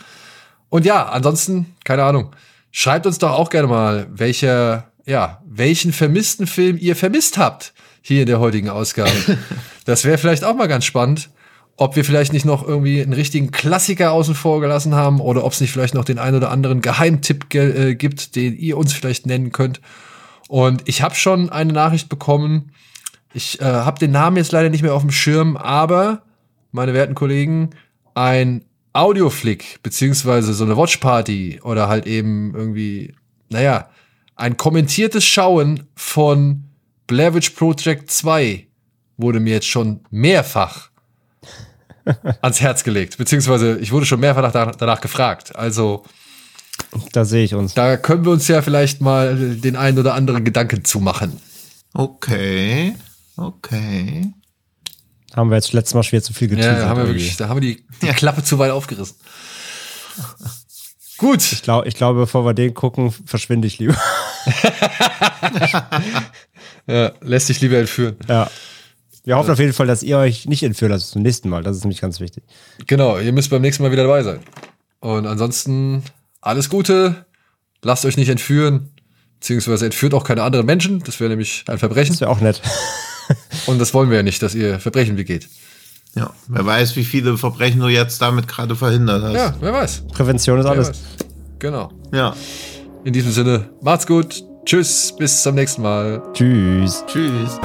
Und ja, ansonsten, keine Ahnung, schreibt uns doch auch gerne mal, welcher, ja, welchen vermissten Film ihr vermisst habt hier in der heutigen Ausgabe. *laughs* das wäre vielleicht auch mal ganz spannend, ob wir vielleicht nicht noch irgendwie einen richtigen Klassiker außen vor gelassen haben oder ob es nicht vielleicht noch den einen oder anderen Geheimtipp ge- äh, gibt, den ihr uns vielleicht nennen könnt. Und ich habe schon eine Nachricht bekommen. Ich äh, habe den Namen jetzt leider nicht mehr auf dem Schirm, aber meine werten Kollegen, ein Audioflick beziehungsweise so eine Watchparty oder halt eben irgendwie, naja, ein kommentiertes Schauen von Blair Witch Project 2 wurde mir jetzt schon mehrfach *laughs* ans Herz gelegt, beziehungsweise ich wurde schon mehrfach danach, danach gefragt. Also Da sehe ich uns. da können wir uns ja vielleicht mal den einen oder anderen Gedanken zu machen. Okay. Okay. Haben wir jetzt letztes Mal schwer zu viel Ja, geteasert. da haben wir wirklich, da haben wir die, *laughs* die Klappe zu weit aufgerissen. Gut, Ich, glaub, ich glaube, bevor wir den gucken, verschwinde ich lieber. *laughs* ja, lässt sich lieber entführen. ja. Wir hoffen auf jeden Fall, dass ihr euch nicht entführen lasst zum nächsten Mal. Das ist nämlich ganz wichtig. Genau, ihr müsst beim nächsten Mal wieder dabei sein. Und ansonsten alles Gute, lasst euch nicht entführen, beziehungsweise entführt auch keine anderen Menschen. Das wäre nämlich ein Verbrechen. Das wäre auch nett. *laughs* Und das wollen wir ja nicht, dass ihr Verbrechen begeht. Ja, wer weiß, wie viele Verbrechen du jetzt damit gerade verhindert hast. Ja, wer weiß. Prävention ist Wer alles. weiß. Genau. ja. In diesem Sinne, macht's gut. Tschüss, bis zum nächsten Mal. Tschüss. Tschüss.